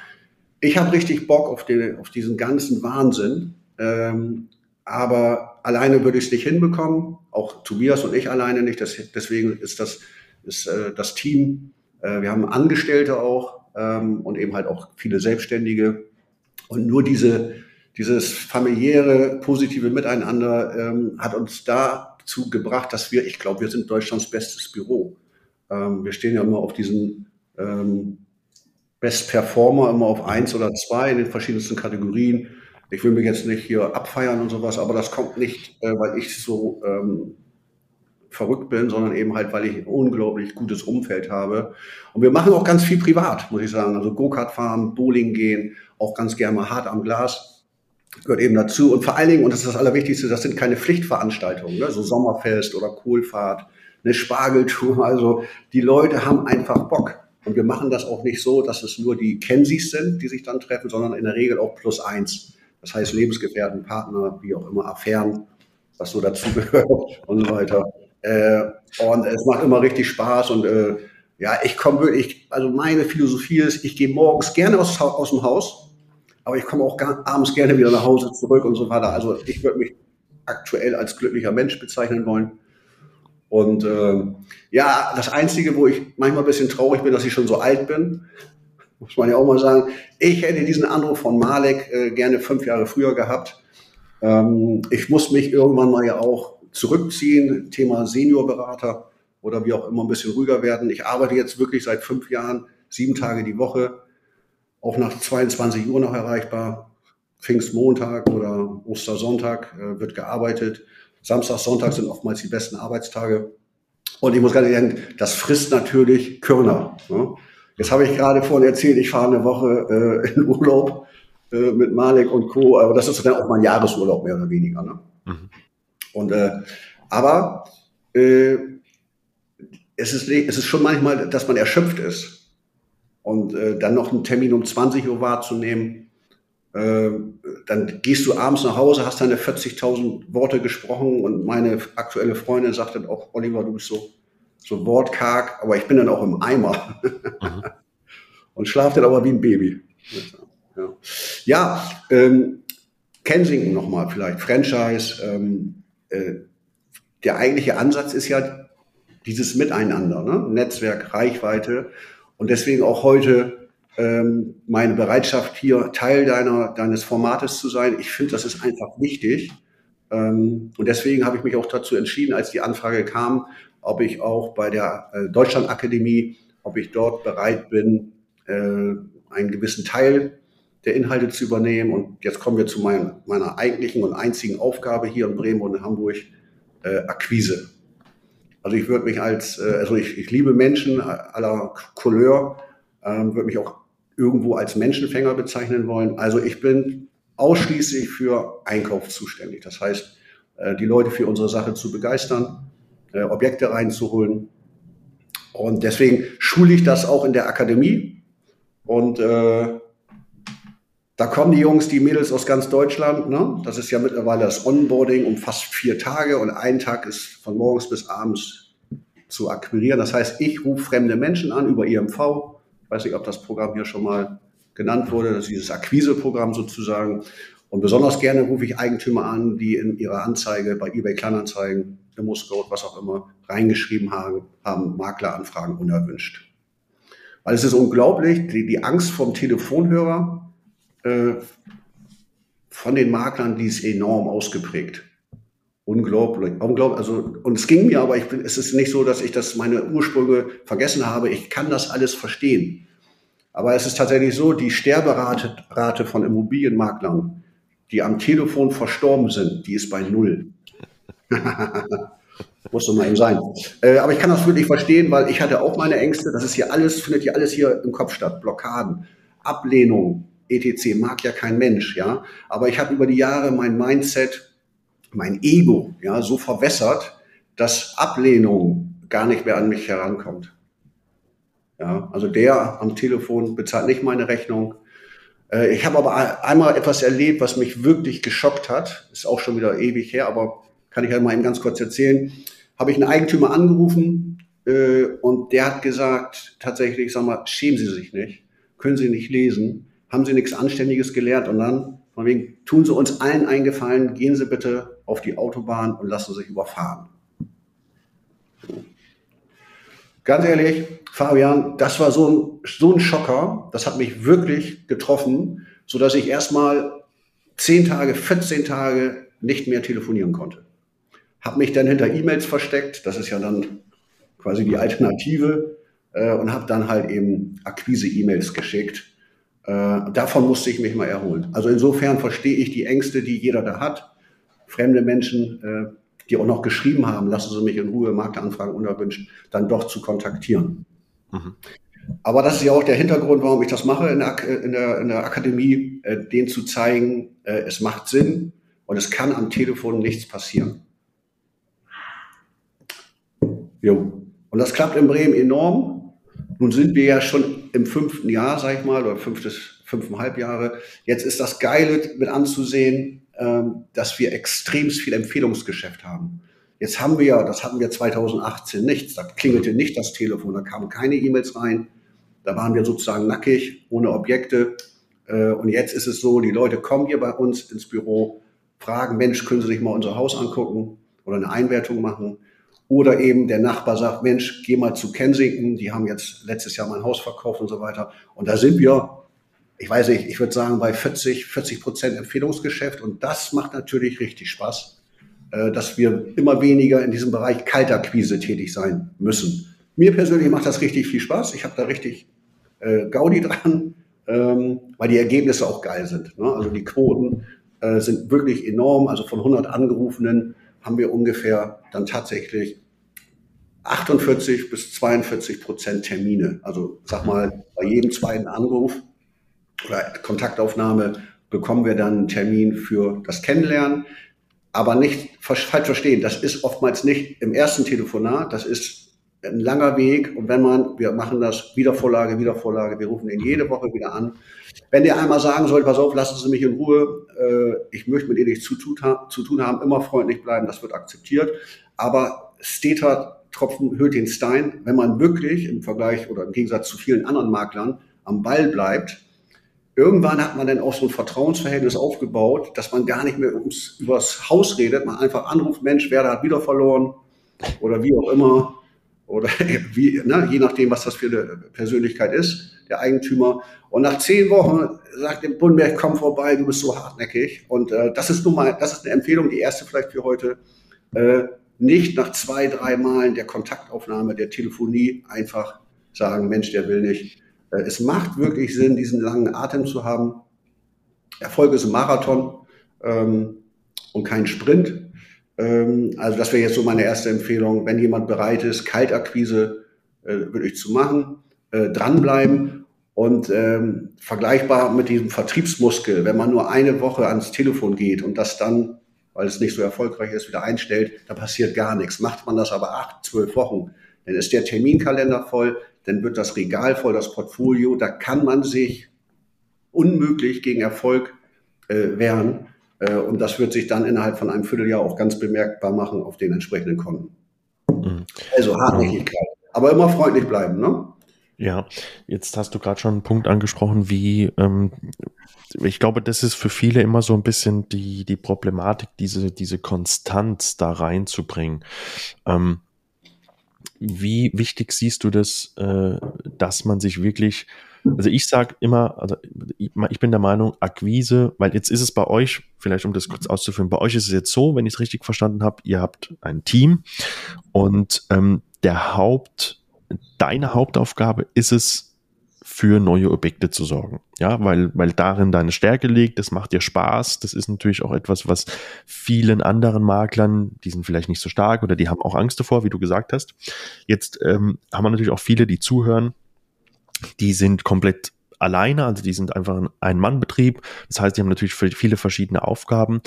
Ich habe richtig Bock auf, den, auf diesen ganzen Wahnsinn. Ähm, aber alleine würde ich es nicht hinbekommen. Auch Tobias und ich alleine nicht. Das, deswegen ist das, ist, äh, das Team. Äh, wir haben Angestellte auch ähm, und eben halt auch viele Selbstständige. Und nur diese, dieses familiäre, positive Miteinander ähm, hat uns dazu gebracht, dass wir, ich glaube, wir sind Deutschlands bestes Büro. Ähm, wir stehen ja immer auf diesen ähm, Best Performer, immer auf eins oder zwei in den verschiedensten Kategorien. Ich will mich jetzt nicht hier abfeiern und sowas, aber das kommt nicht, äh, weil ich so ähm, verrückt bin, sondern eben halt, weil ich ein unglaublich gutes Umfeld habe. Und wir machen auch ganz viel privat, muss ich sagen. Also Go-Kart fahren, Bowling gehen, auch ganz gerne mal hart am Glas gehört eben dazu. Und vor allen Dingen, und das ist das Allerwichtigste, das sind keine Pflichtveranstaltungen, ne? so Sommerfest oder Kohlfahrt, eine Spargeltour. Also die Leute haben einfach Bock. Und wir machen das auch nicht so, dass es nur die Kensis sind, die sich dann treffen, sondern in der Regel auch plus eins. Das heißt Lebensgefährten, Partner, wie auch immer, Affären, was so dazu gehört und so weiter. Äh, und es macht immer richtig Spaß und äh, ja, ich komme wirklich, also meine Philosophie ist, ich gehe morgens gerne aus, aus dem Haus, aber ich komme auch gar, abends gerne wieder nach Hause zurück und so weiter. Also ich würde mich aktuell als glücklicher Mensch bezeichnen wollen. Und äh, ja, das Einzige, wo ich manchmal ein bisschen traurig bin, dass ich schon so alt bin, muss man ja auch mal sagen, ich hätte diesen Anruf von Malek äh, gerne fünf Jahre früher gehabt. Ähm, ich muss mich irgendwann mal ja auch zurückziehen, Thema Seniorberater oder wie auch immer ein bisschen ruhiger werden. Ich arbeite jetzt wirklich seit fünf Jahren, sieben Tage die Woche auch nach 22 Uhr noch erreichbar. Pfingstmontag oder Ostersonntag äh, wird gearbeitet. Samstag, Sonntag sind oftmals die besten Arbeitstage. Und ich muss ganz ehrlich sagen, das frisst natürlich Körner. Ne? Jetzt habe ich gerade vorhin erzählt, ich fahre eine Woche äh, in Urlaub äh, mit Malik und Co. Aber das ist dann auch mein Jahresurlaub mehr oder weniger. Ne? Und äh, aber äh, es ist es ist schon manchmal, dass man erschöpft ist. Und äh, dann noch einen Termin um 20 Uhr wahrzunehmen, äh, dann gehst du abends nach Hause, hast deine 40.000 Worte gesprochen und meine aktuelle Freundin sagt dann auch, Oliver, du bist so, so wortkarg, aber ich bin dann auch im Eimer. Mhm. und schlafe dann aber wie ein Baby. Ja, ja ähm, Kensington nochmal vielleicht, Franchise. Ähm, äh, der eigentliche Ansatz ist ja dieses Miteinander, ne? Netzwerk, Reichweite. Und deswegen auch heute ähm, meine Bereitschaft, hier Teil deiner, deines Formates zu sein. Ich finde, das ist einfach wichtig. Ähm, und deswegen habe ich mich auch dazu entschieden, als die Anfrage kam, ob ich auch bei der äh, Deutschlandakademie, ob ich dort bereit bin, äh, einen gewissen Teil der Inhalte zu übernehmen. Und jetzt kommen wir zu mein, meiner eigentlichen und einzigen Aufgabe hier in Bremen und in Hamburg, äh, Akquise. Also ich würde mich als, äh, also ich, ich liebe Menschen aller Couleur, ähm, würde mich auch irgendwo als Menschenfänger bezeichnen wollen. Also ich bin ausschließlich für Einkauf zuständig. Das heißt, äh, die Leute für unsere Sache zu begeistern, äh, Objekte reinzuholen. Und deswegen schule ich das auch in der Akademie. Und äh, da kommen die Jungs, die Mädels aus ganz Deutschland. Ne? Das ist ja mittlerweile das Onboarding um fast vier Tage und ein Tag ist von morgens bis abends zu akquirieren. Das heißt, ich rufe fremde Menschen an über IMV. Ich weiß nicht, ob das Programm hier schon mal genannt wurde, das ist dieses Akquiseprogramm sozusagen. Und besonders gerne rufe ich Eigentümer an, die in ihrer Anzeige bei eBay Kleinanzeigen, ImmoScout, was auch immer, reingeschrieben haben, haben Makleranfragen unerwünscht. Weil es ist unglaublich, die, die Angst vom Telefonhörer von den Maklern, die ist enorm ausgeprägt. Unglaublich, unglaublich. Also, und es ging mir, aber ich bin, es ist nicht so, dass ich das meine Ursprünge vergessen habe. Ich kann das alles verstehen. Aber es ist tatsächlich so, die Sterberate Rate von Immobilienmaklern, die am Telefon verstorben sind, die ist bei null. Muss doch mal eben sein. Äh, aber ich kann das wirklich verstehen, weil ich hatte auch meine Ängste. Das ist hier alles, findet hier alles hier im Kopf statt. Blockaden, Ablehnung, etc. mag ja kein Mensch, ja. Aber ich habe über die Jahre mein Mindset, mein Ego, ja, so verwässert, dass Ablehnung gar nicht mehr an mich herankommt. Ja, also der am Telefon bezahlt nicht meine Rechnung. Äh, ich habe aber einmal etwas erlebt, was mich wirklich geschockt hat. Ist auch schon wieder ewig her, aber kann ich ja mal eben ganz kurz erzählen. Habe ich einen Eigentümer angerufen äh, und der hat gesagt, tatsächlich, sag mal, schämen Sie sich nicht, können Sie nicht lesen haben sie nichts Anständiges gelernt und dann, von wegen, tun sie uns allen eingefallen, gehen sie bitte auf die Autobahn und lassen sich überfahren. Ganz ehrlich, Fabian, das war so ein, so ein Schocker, das hat mich wirklich getroffen, so dass ich erstmal 10 Tage, 14 Tage nicht mehr telefonieren konnte. Habe mich dann hinter E-Mails versteckt, das ist ja dann quasi die Alternative, äh, und habe dann halt eben Akquise-E-Mails geschickt äh, davon musste ich mich mal erholen. Also insofern verstehe ich die Ängste, die jeder da hat. Fremde Menschen, äh, die auch noch geschrieben haben, lassen Sie mich in Ruhe, Marktanfragen unerwünscht, dann doch zu kontaktieren. Mhm. Aber das ist ja auch der Hintergrund, warum ich das mache in der, in der, in der Akademie, äh, denen zu zeigen, äh, es macht Sinn und es kann am Telefon nichts passieren. Jo. Und das klappt in Bremen enorm. Nun sind wir ja schon im fünften Jahr, sag ich mal, oder fünftes, fünfeinhalb Jahre. Jetzt ist das Geile mit anzusehen, ähm, dass wir extremst viel Empfehlungsgeschäft haben. Jetzt haben wir ja, das hatten wir 2018 nichts. Da klingelte nicht das Telefon, da kamen keine E-Mails rein. Da waren wir sozusagen nackig, ohne Objekte. Äh, und jetzt ist es so, die Leute kommen hier bei uns ins Büro, fragen, Mensch, können Sie sich mal unser Haus angucken oder eine Einwertung machen? Oder eben der Nachbar sagt, Mensch, geh mal zu Kensington, die haben jetzt letztes Jahr mein Haus verkauft und so weiter. Und da sind wir, ich weiß nicht, ich würde sagen bei 40, 40 Prozent Empfehlungsgeschäft. Und das macht natürlich richtig Spaß, äh, dass wir immer weniger in diesem Bereich Kaltakquise tätig sein müssen. Mir persönlich macht das richtig viel Spaß. Ich habe da richtig äh, Gaudi dran, ähm, weil die Ergebnisse auch geil sind. Ne? Also die Quoten äh, sind wirklich enorm. Also von 100 Angerufenen haben wir ungefähr dann tatsächlich 48 bis 42 Prozent Termine. Also sag mal, bei jedem zweiten Anruf oder Kontaktaufnahme bekommen wir dann einen Termin für das Kennenlernen. Aber nicht falsch verstehen, das ist oftmals nicht im ersten Telefonat, das ist ein langer Weg. Und wenn man, wir machen das Wiedervorlage, Wiedervorlage, wir rufen ihn jede Woche wieder an. Wenn der einmal sagen soll, pass auf, lassen Sie mich in Ruhe, äh, ich möchte mit Ihnen nichts zu, zu tun haben, immer freundlich bleiben, das wird akzeptiert. Aber Steter Tropfen hüllt den Stein, wenn man wirklich im Vergleich oder im Gegensatz zu vielen anderen Maklern am Ball bleibt, irgendwann hat man dann auch so ein Vertrauensverhältnis aufgebaut, dass man gar nicht mehr ums, übers Haus redet, man einfach anruft, Mensch, wer da hat wieder verloren oder wie auch immer oder wie, ne, je nachdem, was das für eine Persönlichkeit ist, der Eigentümer. Und nach zehn Wochen sagt der Bundberg, komm vorbei, du bist so hartnäckig. Und äh, das ist nun mal, das ist eine Empfehlung, die erste vielleicht für heute. Äh, nicht nach zwei, drei Malen der Kontaktaufnahme, der Telefonie einfach sagen, Mensch, der will nicht. Äh, es macht wirklich Sinn, diesen langen Atem zu haben. Erfolg ist ein Marathon ähm, und kein Sprint. Ähm, also das wäre jetzt so meine erste Empfehlung. Wenn jemand bereit ist, Kaltakquise äh, wirklich zu machen, äh, dranbleiben und ähm, vergleichbar mit diesem Vertriebsmuskel, wenn man nur eine Woche ans Telefon geht und das dann, weil es nicht so erfolgreich ist, wieder einstellt, da passiert gar nichts. Macht man das aber acht, zwölf Wochen, dann ist der Terminkalender voll, dann wird das Regal voll, das Portfolio, da kann man sich unmöglich gegen Erfolg äh, wehren. Äh, und das wird sich dann innerhalb von einem Vierteljahr auch ganz bemerkbar machen auf den entsprechenden Konten. Mhm. Also Hartnäckigkeit. Aber immer freundlich bleiben, ne? Ja, jetzt hast du gerade schon einen Punkt angesprochen, wie ähm, ich glaube, das ist für viele immer so ein bisschen die, die Problematik, diese, diese Konstanz da reinzubringen. Ähm, wie wichtig siehst du das, äh, dass man sich wirklich also ich sage immer, also ich bin der Meinung, Akquise, weil jetzt ist es bei euch, vielleicht um das kurz auszuführen, bei euch ist es jetzt so, wenn ich es richtig verstanden habe, ihr habt ein Team und ähm, der Haupt, deine Hauptaufgabe ist es, für neue Objekte zu sorgen. Ja, weil, weil darin deine Stärke liegt, das macht dir Spaß. Das ist natürlich auch etwas, was vielen anderen Maklern, die sind vielleicht nicht so stark oder die haben auch Angst davor, wie du gesagt hast. Jetzt ähm, haben wir natürlich auch viele, die zuhören, die sind komplett alleine, also die sind einfach ein Ein-Mann-Betrieb. Das heißt, die haben natürlich viele verschiedene Aufgaben.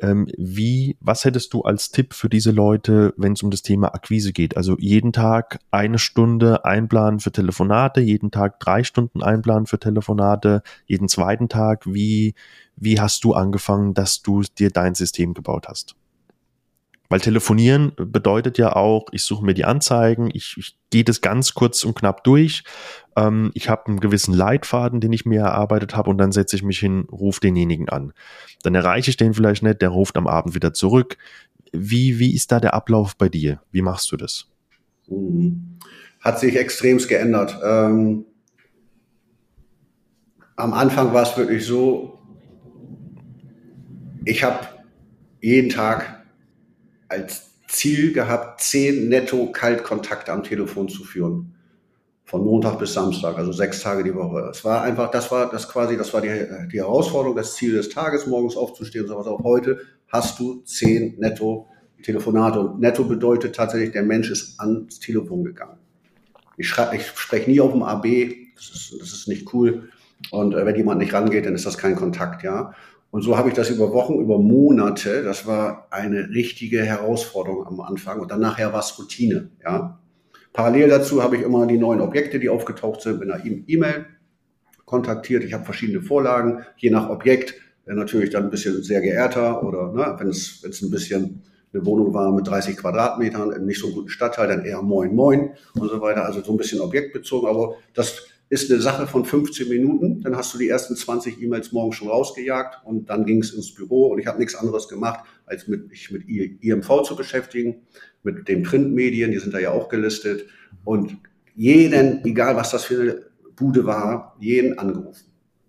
Ähm, wie, was hättest du als Tipp für diese Leute, wenn es um das Thema Akquise geht? Also jeden Tag eine Stunde einplanen für Telefonate, jeden Tag drei Stunden einplanen für Telefonate, jeden zweiten Tag. Wie, wie hast du angefangen, dass du dir dein System gebaut hast? Weil telefonieren bedeutet ja auch, ich suche mir die Anzeigen, ich, ich gehe das ganz kurz und knapp durch. Ähm, ich habe einen gewissen Leitfaden, den ich mir erarbeitet habe und dann setze ich mich hin, rufe denjenigen an. Dann erreiche ich den vielleicht nicht, der ruft am Abend wieder zurück. Wie, wie ist da der Ablauf bei dir? Wie machst du das? Mhm. Hat sich extremst geändert. Ähm, am Anfang war es wirklich so, ich habe jeden Tag als Ziel gehabt, zehn netto Kaltkontakte am Telefon zu führen. Von Montag bis Samstag, also sechs Tage die Woche. Es war einfach, das war das quasi, das war die, die Herausforderung, das Ziel des Tages, morgens aufzustehen und sowas. Auch heute hast du zehn netto Telefonate. Und netto bedeutet tatsächlich, der Mensch ist ans Telefon gegangen. Ich, schreibe, ich spreche nie auf dem AB, das ist, das ist nicht cool. Und äh, wenn jemand nicht rangeht, dann ist das kein Kontakt, ja. Und so habe ich das über Wochen, über Monate. Das war eine richtige Herausforderung am Anfang. Und dann nachher war es Routine. Ja. Parallel dazu habe ich immer die neuen Objekte, die aufgetaucht sind, in einer e- E-Mail kontaktiert. Ich habe verschiedene Vorlagen, je nach Objekt. Natürlich dann ein bisschen sehr geehrter oder ne, wenn es wenn es ein bisschen eine Wohnung war mit 30 Quadratmetern, in nicht so einem guten Stadtteil, dann eher Moin Moin und so weiter. Also so ein bisschen objektbezogen. Aber das ist eine Sache von 15 Minuten. Dann hast du die ersten 20 E-Mails morgen schon rausgejagt und dann ging es ins Büro und ich habe nichts anderes gemacht, als mit, mich mit IMV zu beschäftigen, mit den Printmedien, die sind da ja auch gelistet und jeden, egal was das für eine Bude war, jeden angerufen.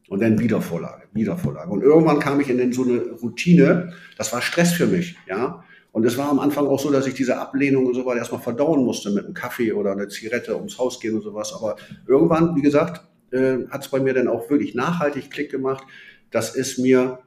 Und dann Wiedervorlage, Wiedervorlage. Und irgendwann kam ich in so eine Routine, das war Stress für mich, ja. Und es war am Anfang auch so, dass ich diese Ablehnung und so weiter erstmal verdauen musste mit einem Kaffee oder einer Zigarette ums Haus gehen und sowas. Aber irgendwann, wie gesagt, äh, hat es bei mir dann auch wirklich nachhaltig Klick gemacht, dass es mir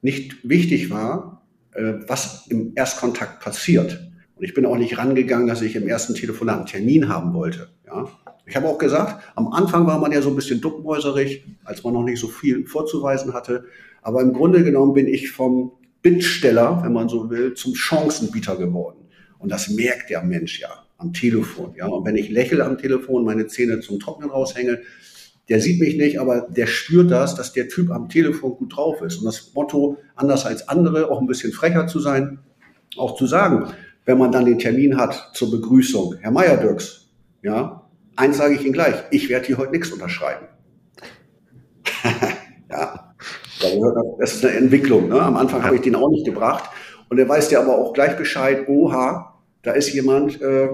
nicht wichtig war, äh, was im Erstkontakt passiert. Und ich bin auch nicht rangegangen, dass ich im ersten Telefonat einen Termin haben wollte. Ja? Ich habe auch gesagt, am Anfang war man ja so ein bisschen duckmäuserig, als man noch nicht so viel vorzuweisen hatte. Aber im Grunde genommen bin ich vom Bittsteller, wenn man so will, zum Chancenbieter geworden. Und das merkt der Mensch ja am Telefon. Ja, und wenn ich lächle am Telefon, meine Zähne zum Trocknen raushänge, der sieht mich nicht, aber der spürt das, dass der Typ am Telefon gut drauf ist. Und das Motto, anders als andere, auch ein bisschen frecher zu sein, auch zu sagen, wenn man dann den Termin hat zur Begrüßung, Herr Meier-Dirks, ja, eins sage ich Ihnen gleich, ich werde hier heute nichts unterschreiben. ja, das ist eine Entwicklung. Ne? Am Anfang habe ich den auch nicht gebracht. Und er weiß ja aber auch gleich Bescheid, oha, da ist jemand, äh,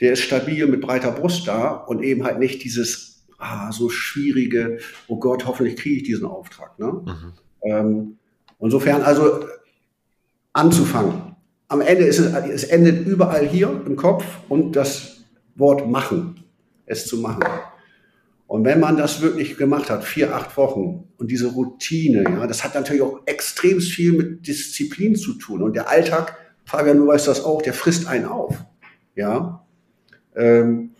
der ist stabil mit breiter Brust da und eben halt nicht dieses ah, so schwierige, oh Gott, hoffentlich kriege ich diesen Auftrag. Ne? Mhm. Ähm, insofern also anzufangen. Am Ende ist es, es endet überall hier im Kopf und das Wort machen, es zu machen. Und wenn man das wirklich gemacht hat, vier, acht Wochen und diese Routine, ja, das hat natürlich auch extrem viel mit Disziplin zu tun. Und der Alltag, Fabian, du weißt das auch, der frisst einen auf. Ja. Ähm,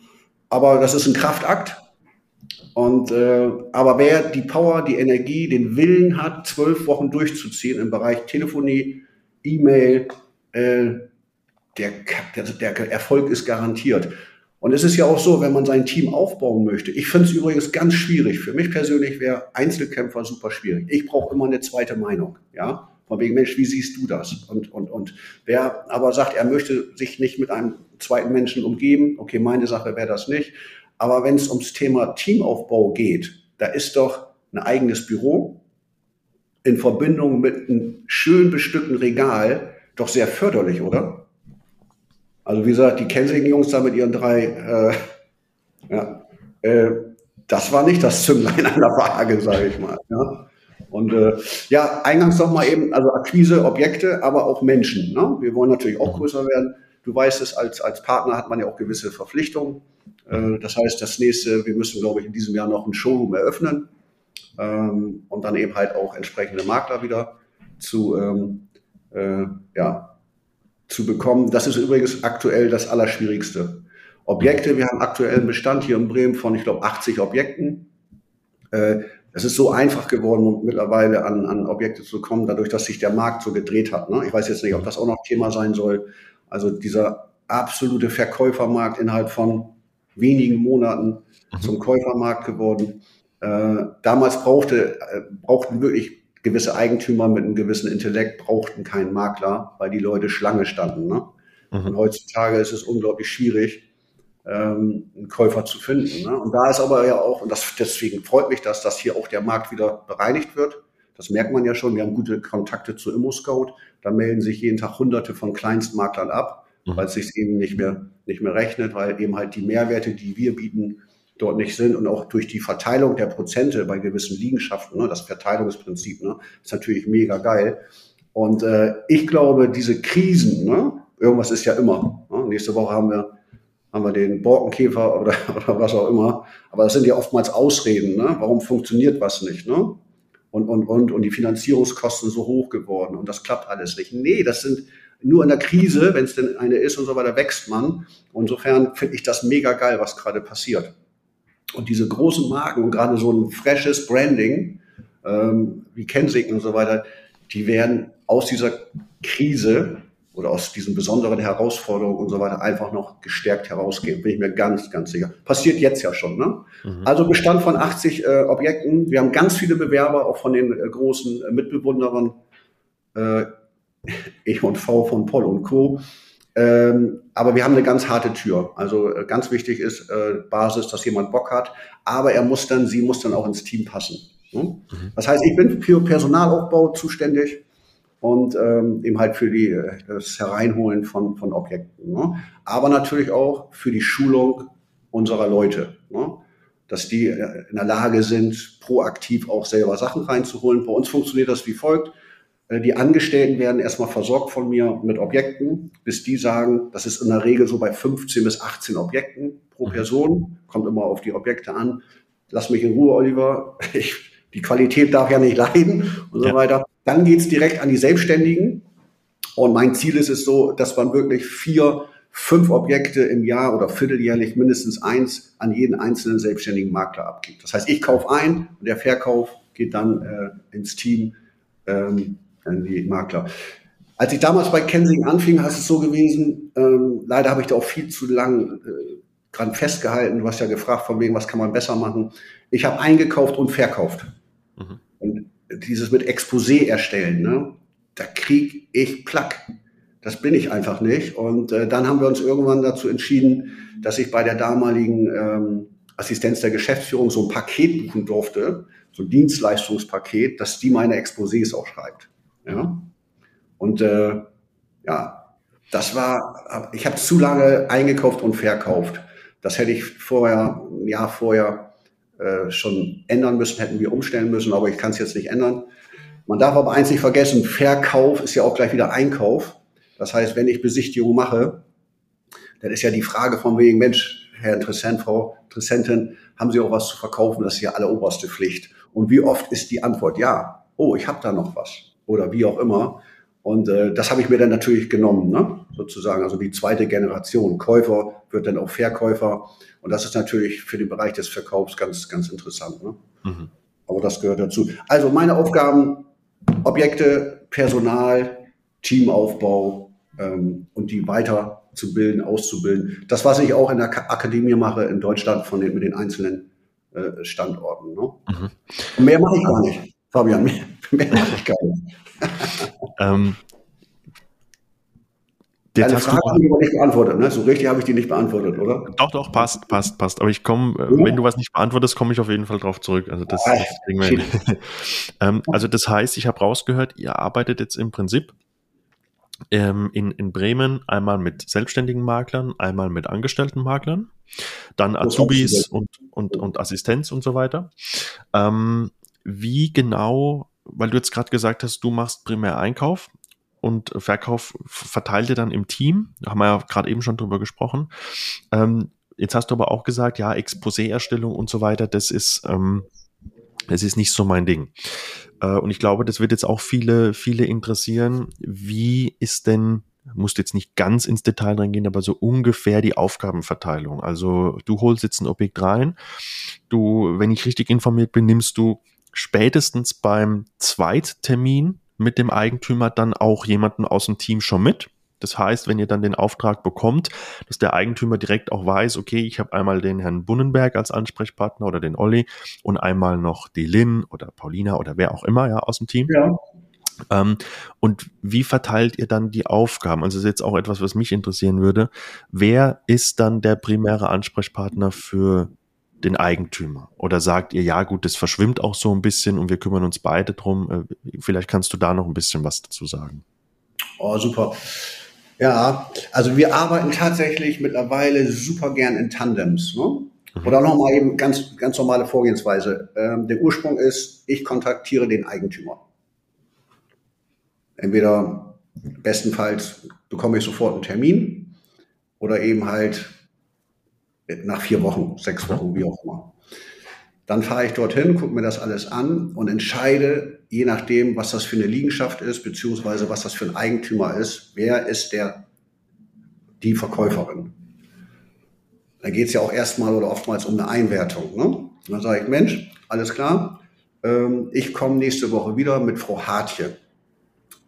aber das ist ein Kraftakt. Und äh, aber wer die Power, die Energie, den Willen hat, zwölf Wochen durchzuziehen im Bereich Telefonie, E-Mail, äh, der, der, der Erfolg ist garantiert. Und es ist ja auch so, wenn man sein Team aufbauen möchte. Ich finde es übrigens ganz schwierig. Für mich persönlich wäre Einzelkämpfer super schwierig. Ich brauche immer eine zweite Meinung. Ja, von wegen Mensch, wie siehst du das? Und und und wer aber sagt, er möchte sich nicht mit einem zweiten Menschen umgeben, okay, meine Sache wäre das nicht. Aber wenn es ums Thema Teamaufbau geht, da ist doch ein eigenes Büro in Verbindung mit einem schön bestückten Regal doch sehr förderlich, oder? Also wie gesagt, die Kensington-Jungs da mit ihren drei, äh, ja, äh, das war nicht das Zünglein an der Waage, sage ich mal. Ja. Und äh, ja, eingangs noch mal eben, also Akquise, Objekte, aber auch Menschen. Ne? Wir wollen natürlich auch größer werden. Du weißt es, als, als Partner hat man ja auch gewisse Verpflichtungen. Äh, das heißt, das nächste, wir müssen, glaube ich, in diesem Jahr noch ein Showroom eröffnen ähm, und dann eben halt auch entsprechende Makler wieder zu, ähm, äh, ja, zu bekommen. Das ist übrigens aktuell das Allerschwierigste. Objekte, wir haben aktuell einen Bestand hier in Bremen von, ich glaube, 80 Objekten. Äh, es ist so einfach geworden, mittlerweile an, an Objekte zu kommen, dadurch, dass sich der Markt so gedreht hat. Ne? Ich weiß jetzt nicht, ob das auch noch Thema sein soll. Also dieser absolute Verkäufermarkt innerhalb von wenigen Monaten mhm. zum Käufermarkt geworden. Äh, damals brauchte, äh, brauchten wirklich gewisse Eigentümer mit einem gewissen Intellekt brauchten keinen Makler, weil die Leute Schlange standen. Ne? Mhm. Und heutzutage ist es unglaublich schwierig, ähm, einen Käufer zu finden. Ne? Und da ist aber ja auch, und das, deswegen freut mich das, dass hier auch der Markt wieder bereinigt wird. Das merkt man ja schon. Wir haben gute Kontakte zu ImmoScout. Da melden sich jeden Tag Hunderte von Kleinstmaklern ab, mhm. weil es sich eben nicht mehr, nicht mehr rechnet, weil eben halt die Mehrwerte, die wir bieten, dort nicht sind und auch durch die Verteilung der Prozente bei gewissen Liegenschaften, ne, das Verteilungsprinzip, ne, ist natürlich mega geil. Und äh, ich glaube, diese Krisen, ne, irgendwas ist ja immer. Ne, nächste Woche haben wir haben wir den Borkenkäfer oder, oder was auch immer. Aber das sind ja oftmals Ausreden. Ne? Warum funktioniert was nicht? Ne? Und, und, und, und die Finanzierungskosten so hoch geworden und das klappt alles nicht. Nee, das sind nur in der Krise, wenn es denn eine ist und so weiter, wächst man. insofern finde ich das mega geil, was gerade passiert. Und diese großen Marken und gerade so ein freshes Branding ähm, wie Kensington und so weiter, die werden aus dieser Krise oder aus diesen besonderen Herausforderungen und so weiter einfach noch gestärkt herausgehen. Bin ich mir ganz, ganz sicher. Passiert jetzt ja schon. Ne? Mhm. Also Bestand von 80 äh, Objekten. Wir haben ganz viele Bewerber, auch von den äh, großen äh, Mitbewunderern äh, E und V von Poll und Co. Ähm, aber wir haben eine ganz harte Tür. Also äh, ganz wichtig ist äh, Basis, dass jemand Bock hat. Aber er muss dann, sie muss dann auch ins Team passen. Ne? Mhm. Das heißt, ich bin für Personalaufbau zuständig und ähm, eben halt für die, äh, das Hereinholen von, von Objekten. Ne? Aber natürlich auch für die Schulung unserer Leute. Ne? Dass die äh, in der Lage sind, proaktiv auch selber Sachen reinzuholen. Bei uns funktioniert das wie folgt. Äh, die Angestellten werden erstmal versorgt von mir mit Objekten, bis die sagen, das ist in der Regel so bei 15 bis 18 Objekten pro mhm. Person, kommt immer auf die Objekte an. Lass mich in Ruhe, Oliver. Ich, die Qualität darf ja nicht leiden und so ja. weiter. Dann geht's direkt an die Selbstständigen. Und mein Ziel ist es so, dass man wirklich vier, fünf Objekte im Jahr oder vierteljährlich mindestens eins an jeden einzelnen selbstständigen Makler abgibt. Das heißt, ich kaufe ein und der Verkauf geht dann äh, ins Team. Ähm, die Makler. Als ich damals bei Kensing anfing, ist es so gewesen, ähm, leider habe ich da auch viel zu lang äh, dran festgehalten. Du hast ja gefragt, von wegen, was kann man besser machen. Ich habe eingekauft und verkauft. Mhm. Und dieses mit Exposé erstellen, ne, da krieg ich Plack. Das bin ich einfach nicht. Und äh, dann haben wir uns irgendwann dazu entschieden, dass ich bei der damaligen ähm, Assistenz der Geschäftsführung so ein Paket buchen durfte, so ein Dienstleistungspaket, dass die meine Exposés auch schreibt. Ja? Und äh, ja, das war, ich habe zu lange eingekauft und verkauft. Das hätte ich vorher, ein Jahr vorher äh, schon ändern müssen, hätten wir umstellen müssen, aber ich kann es jetzt nicht ändern. Man darf aber eins nicht vergessen, Verkauf ist ja auch gleich wieder Einkauf. Das heißt, wenn ich Besichtigung mache, dann ist ja die Frage von wegen, Mensch, Herr Interessent, Frau Interessentin, haben Sie auch was zu verkaufen? Das ist ja alleroberste Pflicht. Und wie oft ist die Antwort ja? Oh, ich habe da noch was. Oder wie auch immer. Und äh, das habe ich mir dann natürlich genommen, ne? sozusagen. Also die zweite Generation. Käufer wird dann auch Verkäufer. Und das ist natürlich für den Bereich des Verkaufs ganz, ganz interessant. Ne? Mhm. Aber das gehört dazu. Also meine Aufgaben, Objekte, Personal, Teamaufbau ähm, und die weiterzubilden, auszubilden. Das, was ich auch in der Akademie mache in Deutschland von den, mit den einzelnen äh, Standorten. Ne? Mhm. Mehr mache ich gar nicht, Fabian. Mehr, mehr mache ich gar nicht. ähm, Jetzt Deine Frage habe ich aber nicht beantwortet, ne? So richtig habe ich die nicht beantwortet, oder? Doch, doch, passt, passt, passt. Aber ich komme, äh, ja. wenn du was nicht beantwortest, komme ich auf jeden Fall drauf zurück. Also das, ah, das ähm, also das heißt, ich habe rausgehört, ihr arbeitet jetzt im Prinzip ähm, in, in Bremen einmal mit selbstständigen Maklern, einmal mit angestellten Maklern, dann Azubis und, und, und Assistenz und so weiter. Ähm, wie genau weil du jetzt gerade gesagt hast, du machst primär Einkauf und Verkauf verteilt ihr dann im Team. Da haben wir ja gerade eben schon drüber gesprochen. Ähm, jetzt hast du aber auch gesagt, ja, Exposé-Erstellung und so weiter, das ist, ähm, das ist nicht so mein Ding. Äh, und ich glaube, das wird jetzt auch viele, viele interessieren. Wie ist denn musst jetzt nicht ganz ins Detail reingehen, aber so ungefähr die Aufgabenverteilung. Also du holst jetzt ein Objekt rein, du, wenn ich richtig informiert bin, nimmst du spätestens beim Zweittermin mit dem Eigentümer dann auch jemanden aus dem Team schon mit. Das heißt, wenn ihr dann den Auftrag bekommt, dass der Eigentümer direkt auch weiß, okay, ich habe einmal den Herrn Bunnenberg als Ansprechpartner oder den Olli und einmal noch die Lynn oder Paulina oder wer auch immer ja aus dem Team. Ja. Ähm, und wie verteilt ihr dann die Aufgaben? Also das ist jetzt auch etwas, was mich interessieren würde. Wer ist dann der primäre Ansprechpartner für den Eigentümer? Oder sagt ihr, ja gut, das verschwimmt auch so ein bisschen und wir kümmern uns beide drum? Äh, vielleicht kannst du da noch ein bisschen was dazu sagen. Oh, super. Ja, also wir arbeiten tatsächlich mittlerweile super gern in Tandems. Ne? Mhm. Oder nochmal eben ganz, ganz normale Vorgehensweise. Ähm, der Ursprung ist, ich kontaktiere den Eigentümer. Entweder bestenfalls bekomme ich sofort einen Termin oder eben halt nach vier Wochen, sechs Wochen, wie auch immer. Dann fahre ich dorthin, gucke mir das alles an und entscheide, je nachdem, was das für eine Liegenschaft ist, beziehungsweise was das für ein Eigentümer ist, wer ist der, die Verkäuferin. Da geht es ja auch erstmal oder oftmals um eine Einwertung. Ne? Und dann sage ich, Mensch, alles klar, ähm, ich komme nächste Woche wieder mit Frau Hartje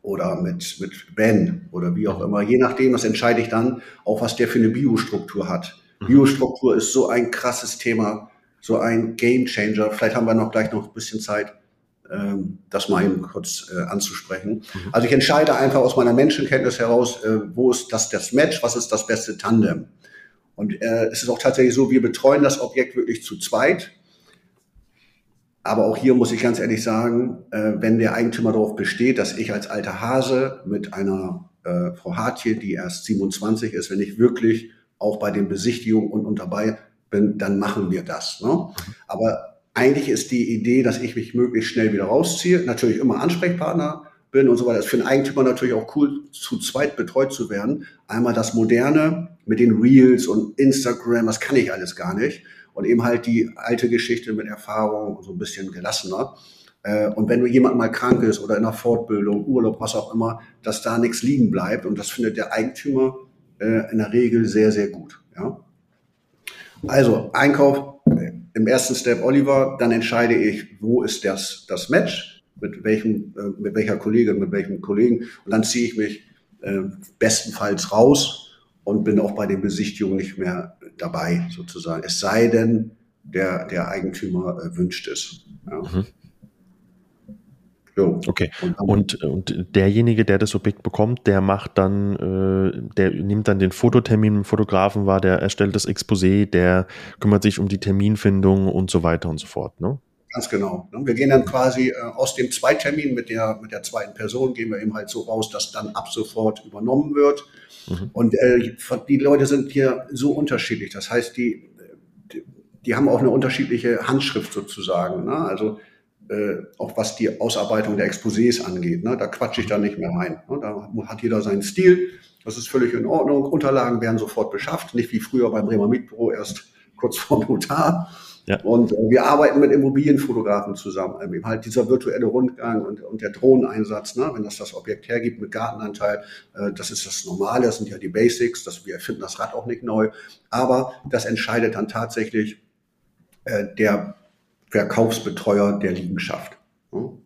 oder mit, mit Ben oder wie auch immer. Je nachdem, das entscheide ich dann, auch was der für eine Biostruktur hat. Mhm. Biostruktur ist so ein krasses Thema, so ein Game Changer. Vielleicht haben wir noch gleich noch ein bisschen Zeit, ähm, das mal eben kurz äh, anzusprechen. Mhm. Also ich entscheide einfach aus meiner Menschenkenntnis heraus, äh, wo ist das, das Match, was ist das beste Tandem. Und äh, es ist auch tatsächlich so, wir betreuen das Objekt wirklich zu zweit. Aber auch hier muss ich ganz ehrlich sagen, äh, wenn der Eigentümer darauf besteht, dass ich als alter Hase mit einer äh, Frau Hartje, die erst 27 ist, wenn ich wirklich auch bei den Besichtigungen und, und dabei bin, dann machen wir das. Ne? Aber eigentlich ist die Idee, dass ich mich möglichst schnell wieder rausziehe, natürlich immer Ansprechpartner bin und so weiter. Das ist für einen Eigentümer natürlich auch cool, zu zweit betreut zu werden. Einmal das Moderne mit den Reels und Instagram, das kann ich alles gar nicht. Und eben halt die alte Geschichte mit Erfahrung, so ein bisschen gelassener. Äh, und wenn jemand mal krank ist oder in einer Fortbildung, Urlaub, was auch immer, dass da nichts liegen bleibt. Und das findet der Eigentümer äh, in der Regel sehr, sehr gut. Ja? Also Einkauf äh, im ersten Step Oliver, dann entscheide ich, wo ist das, das Match, mit welchem, äh, mit welcher Kollegin, mit welchem Kollegen und dann ziehe ich mich äh, bestenfalls raus und bin auch bei den Besichtigungen nicht mehr dabei sozusagen. Es sei denn, der, der Eigentümer äh, wünscht es. Ja. Mhm. Jo. Okay. Und, und derjenige, der das Objekt bekommt, der macht dann, äh, der nimmt dann den Fototermin mit dem Fotografen wahr, der erstellt das Exposé, der kümmert sich um die Terminfindung und so weiter und so fort, ne? Ganz genau. Wir gehen dann quasi äh, aus dem Zweitermin mit der, mit der zweiten Person, gehen wir eben halt so raus, dass dann ab sofort übernommen wird. Mhm. Und äh, die Leute sind hier so unterschiedlich. Das heißt, die, die, die haben auch eine unterschiedliche Handschrift sozusagen. Ne? Also äh, auch was die Ausarbeitung der Exposés angeht. Ne? Da quatsche ich da nicht mehr rein. Ne? Da hat jeder seinen Stil Das ist völlig in Ordnung. Unterlagen werden sofort beschafft, nicht wie früher beim Bremer Mietbüro erst kurz vor Notar. Ja. Und äh, wir arbeiten mit Immobilienfotografen zusammen. Also halt dieser virtuelle Rundgang und, und der Drohneneinsatz, ne, wenn das das Objekt hergibt mit Gartenanteil, äh, das ist das Normale, das sind ja die Basics, das, wir erfinden das Rad auch nicht neu. Aber das entscheidet dann tatsächlich äh, der Verkaufsbetreuer der Liegenschaft. Mhm.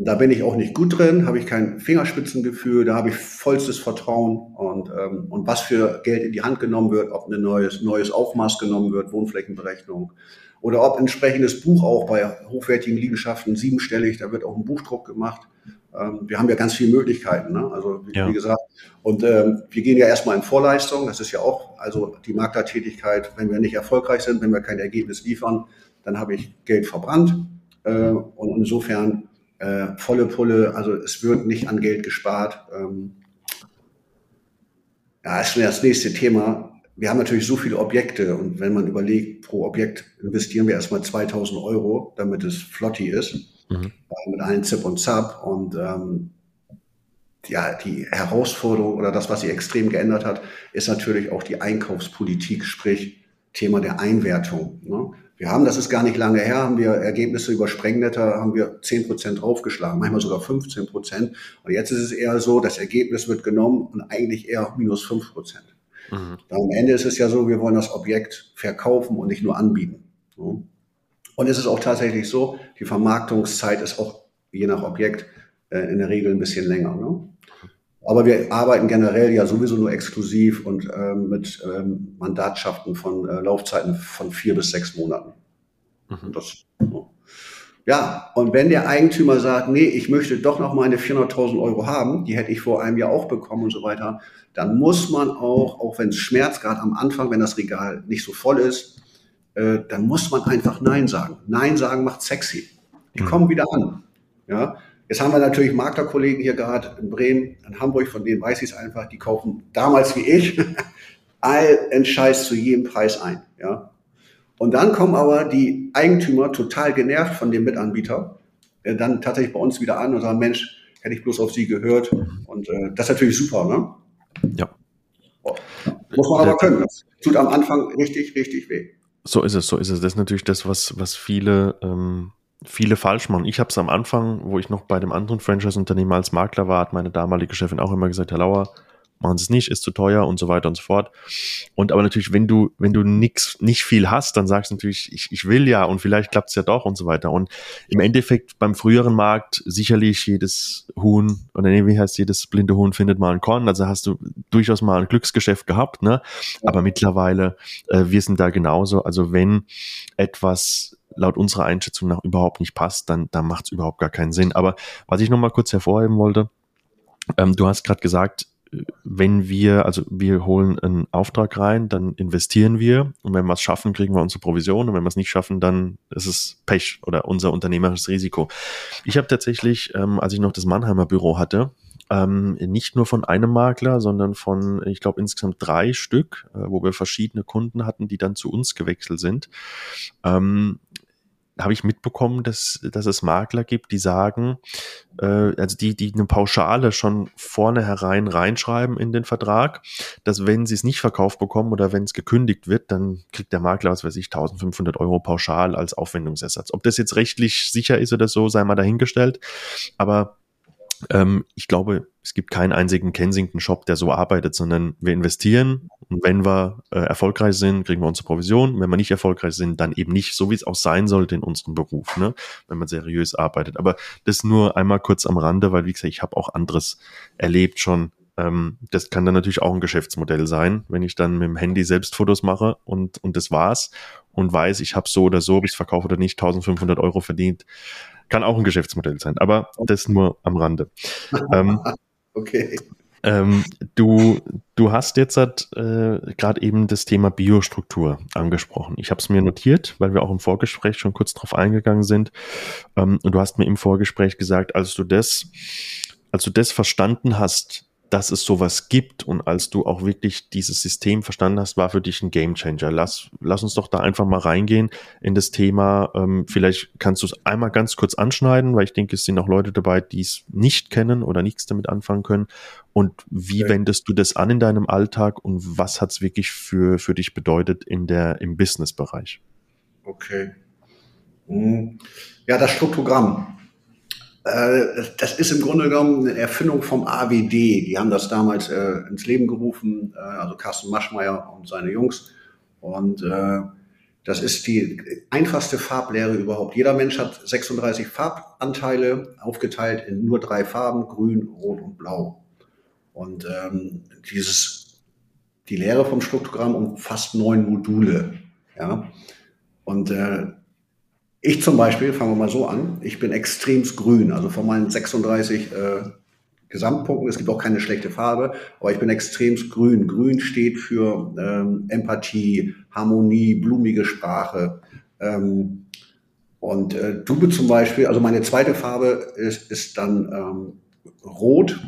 Da bin ich auch nicht gut drin, habe ich kein Fingerspitzengefühl, da habe ich vollstes Vertrauen und, ähm, und was für Geld in die Hand genommen wird, ob ein neues, neues Aufmaß genommen wird, Wohnflächenberechnung oder ob entsprechendes Buch auch bei hochwertigen Liegenschaften siebenstellig, da wird auch ein Buchdruck gemacht. Ähm, wir haben ja ganz viele Möglichkeiten, ne? also wie, ja. wie gesagt. Und ähm, wir gehen ja erstmal in Vorleistung, das ist ja auch also die Maklertätigkeit, wenn wir nicht erfolgreich sind, wenn wir kein Ergebnis liefern, dann habe ich Geld verbrannt. Äh, und insofern äh, volle Pulle, also es wird nicht an Geld gespart. Ähm, ja, ist schon das nächste Thema. Wir haben natürlich so viele Objekte und wenn man überlegt, pro Objekt investieren wir erstmal 2000 Euro, damit es flotti ist, mhm. äh, mit allen Zip und Zap und ähm, ja, die Herausforderung oder das, was sich extrem geändert hat, ist natürlich auch die Einkaufspolitik, sprich Thema der Einwertung. Ne? Wir haben, das ist gar nicht lange her, haben wir Ergebnisse über Sprengnetter, haben wir 10 Prozent draufgeschlagen, manchmal sogar 15 Prozent. Und jetzt ist es eher so, das Ergebnis wird genommen und eigentlich eher minus 5 Prozent. Mhm. Am Ende ist es ja so, wir wollen das Objekt verkaufen und nicht nur anbieten. Und es ist auch tatsächlich so, die Vermarktungszeit ist auch je nach Objekt äh, in der Regel ein bisschen länger. Ne? Aber wir arbeiten generell ja sowieso nur exklusiv und ähm, mit ähm, Mandatschaften von äh, Laufzeiten von vier bis sechs Monaten. Mhm. Das, ja, und wenn der Eigentümer sagt, nee, ich möchte doch noch meine 400.000 Euro haben, die hätte ich vor einem Jahr auch bekommen und so weiter, dann muss man auch, auch wenn es schmerzt, gerade am Anfang, wenn das Regal nicht so voll ist, äh, dann muss man einfach Nein sagen. Nein sagen macht sexy. Die mhm. kommen wieder an. Ja, Jetzt haben wir natürlich Maklerkollegen hier gerade in Bremen, in Hamburg, von denen weiß ich es einfach, die kaufen damals wie ich allen Scheiß zu jedem Preis ein. Ja? Und dann kommen aber die Eigentümer total genervt von dem Mitanbieter, äh, dann tatsächlich bei uns wieder an und sagen, Mensch, hätte ich bloß auf Sie gehört. Und äh, das ist natürlich super, ne? Ja. Oh, muss man aber können. Das tut am Anfang richtig, richtig weh. So ist es, so ist es. Das ist natürlich das, was, was viele ähm, viele falsch machen. Ich habe es am Anfang, wo ich noch bei dem anderen Franchise-Unternehmen als Makler war, hat meine damalige Chefin auch immer gesagt, Herr Lauer, machen Sie es nicht, ist zu teuer und so weiter und so fort. Und aber natürlich, wenn du, wenn du nix, nicht viel hast, dann sagst du natürlich, ich, ich will ja und vielleicht klappt es ja doch und so weiter. Und im Endeffekt beim früheren Markt sicherlich jedes Huhn oder nee, wie heißt jedes blinde Huhn findet mal ein Korn. Also hast du durchaus mal ein Glücksgeschäft gehabt, ne? Aber mittlerweile, äh, wir sind da genauso. Also wenn etwas laut unserer Einschätzung nach überhaupt nicht passt, dann, dann macht es überhaupt gar keinen Sinn. Aber was ich nochmal kurz hervorheben wollte, ähm, du hast gerade gesagt, wenn wir, also wir holen einen Auftrag rein, dann investieren wir und wenn wir es schaffen, kriegen wir unsere Provision und wenn wir es nicht schaffen, dann ist es Pech oder unser unternehmerisches Risiko. Ich habe tatsächlich, ähm, als ich noch das Mannheimer Büro hatte, ähm, nicht nur von einem Makler, sondern von, ich glaube, insgesamt drei Stück, äh, wo wir verschiedene Kunden hatten, die dann zu uns gewechselt sind. Ähm, habe ich mitbekommen, dass, dass es Makler gibt, die sagen, äh, also die, die eine Pauschale schon vorne herein reinschreiben in den Vertrag, dass wenn sie es nicht verkauft bekommen oder wenn es gekündigt wird, dann kriegt der Makler, was weiß ich, 1500 Euro pauschal als Aufwendungsersatz. Ob das jetzt rechtlich sicher ist oder so, sei mal dahingestellt. Aber ähm, ich glaube, es gibt keinen einzigen Kensington-Shop, der so arbeitet, sondern wir investieren und wenn wir äh, erfolgreich sind, kriegen wir unsere Provision. Wenn wir nicht erfolgreich sind, dann eben nicht, so wie es auch sein sollte in unserem Beruf, ne? wenn man seriös arbeitet. Aber das nur einmal kurz am Rande, weil wie gesagt, ich habe auch anderes erlebt schon. Ähm, das kann dann natürlich auch ein Geschäftsmodell sein, wenn ich dann mit dem Handy selbst Fotos mache und, und das war's und weiß, ich habe so oder so, ob ich es verkaufe oder nicht, 1500 Euro verdient kann auch ein Geschäftsmodell sein, aber das nur am Rande. ähm, okay. Ähm, du, du hast jetzt äh, gerade eben das Thema Biostruktur angesprochen. Ich habe es mir notiert, weil wir auch im Vorgespräch schon kurz drauf eingegangen sind. Ähm, und du hast mir im Vorgespräch gesagt, als du das, als du das verstanden hast, dass es sowas gibt und als du auch wirklich dieses System verstanden hast, war für dich ein Gamechanger. Lass, lass uns doch da einfach mal reingehen in das Thema. Ähm, vielleicht kannst du es einmal ganz kurz anschneiden, weil ich denke, es sind auch Leute dabei, die es nicht kennen oder nichts damit anfangen können. Und wie okay. wendest du das an in deinem Alltag und was hat es wirklich für, für dich bedeutet in der, im Business-Bereich? Okay. Hm. Ja, das Struktogramm. Äh, das ist im Grunde genommen eine Erfindung vom AWD. Die haben das damals äh, ins Leben gerufen, äh, also Carsten Maschmeyer und seine Jungs. Und äh, das ist die einfachste Farblehre überhaupt. Jeder Mensch hat 36 Farbanteile, aufgeteilt in nur drei Farben, grün, rot und blau. Und ähm, dieses, die Lehre vom Struktogramm umfasst neun Module. Ja? Und äh, ich zum Beispiel, fangen wir mal so an, ich bin extremst grün, also von meinen 36 äh, Gesamtpunkten, es gibt auch keine schlechte Farbe, aber ich bin extremst grün. Grün steht für ähm, Empathie, Harmonie, blumige Sprache. Ähm, und äh, du zum Beispiel, also meine zweite Farbe ist, ist dann ähm, Rot.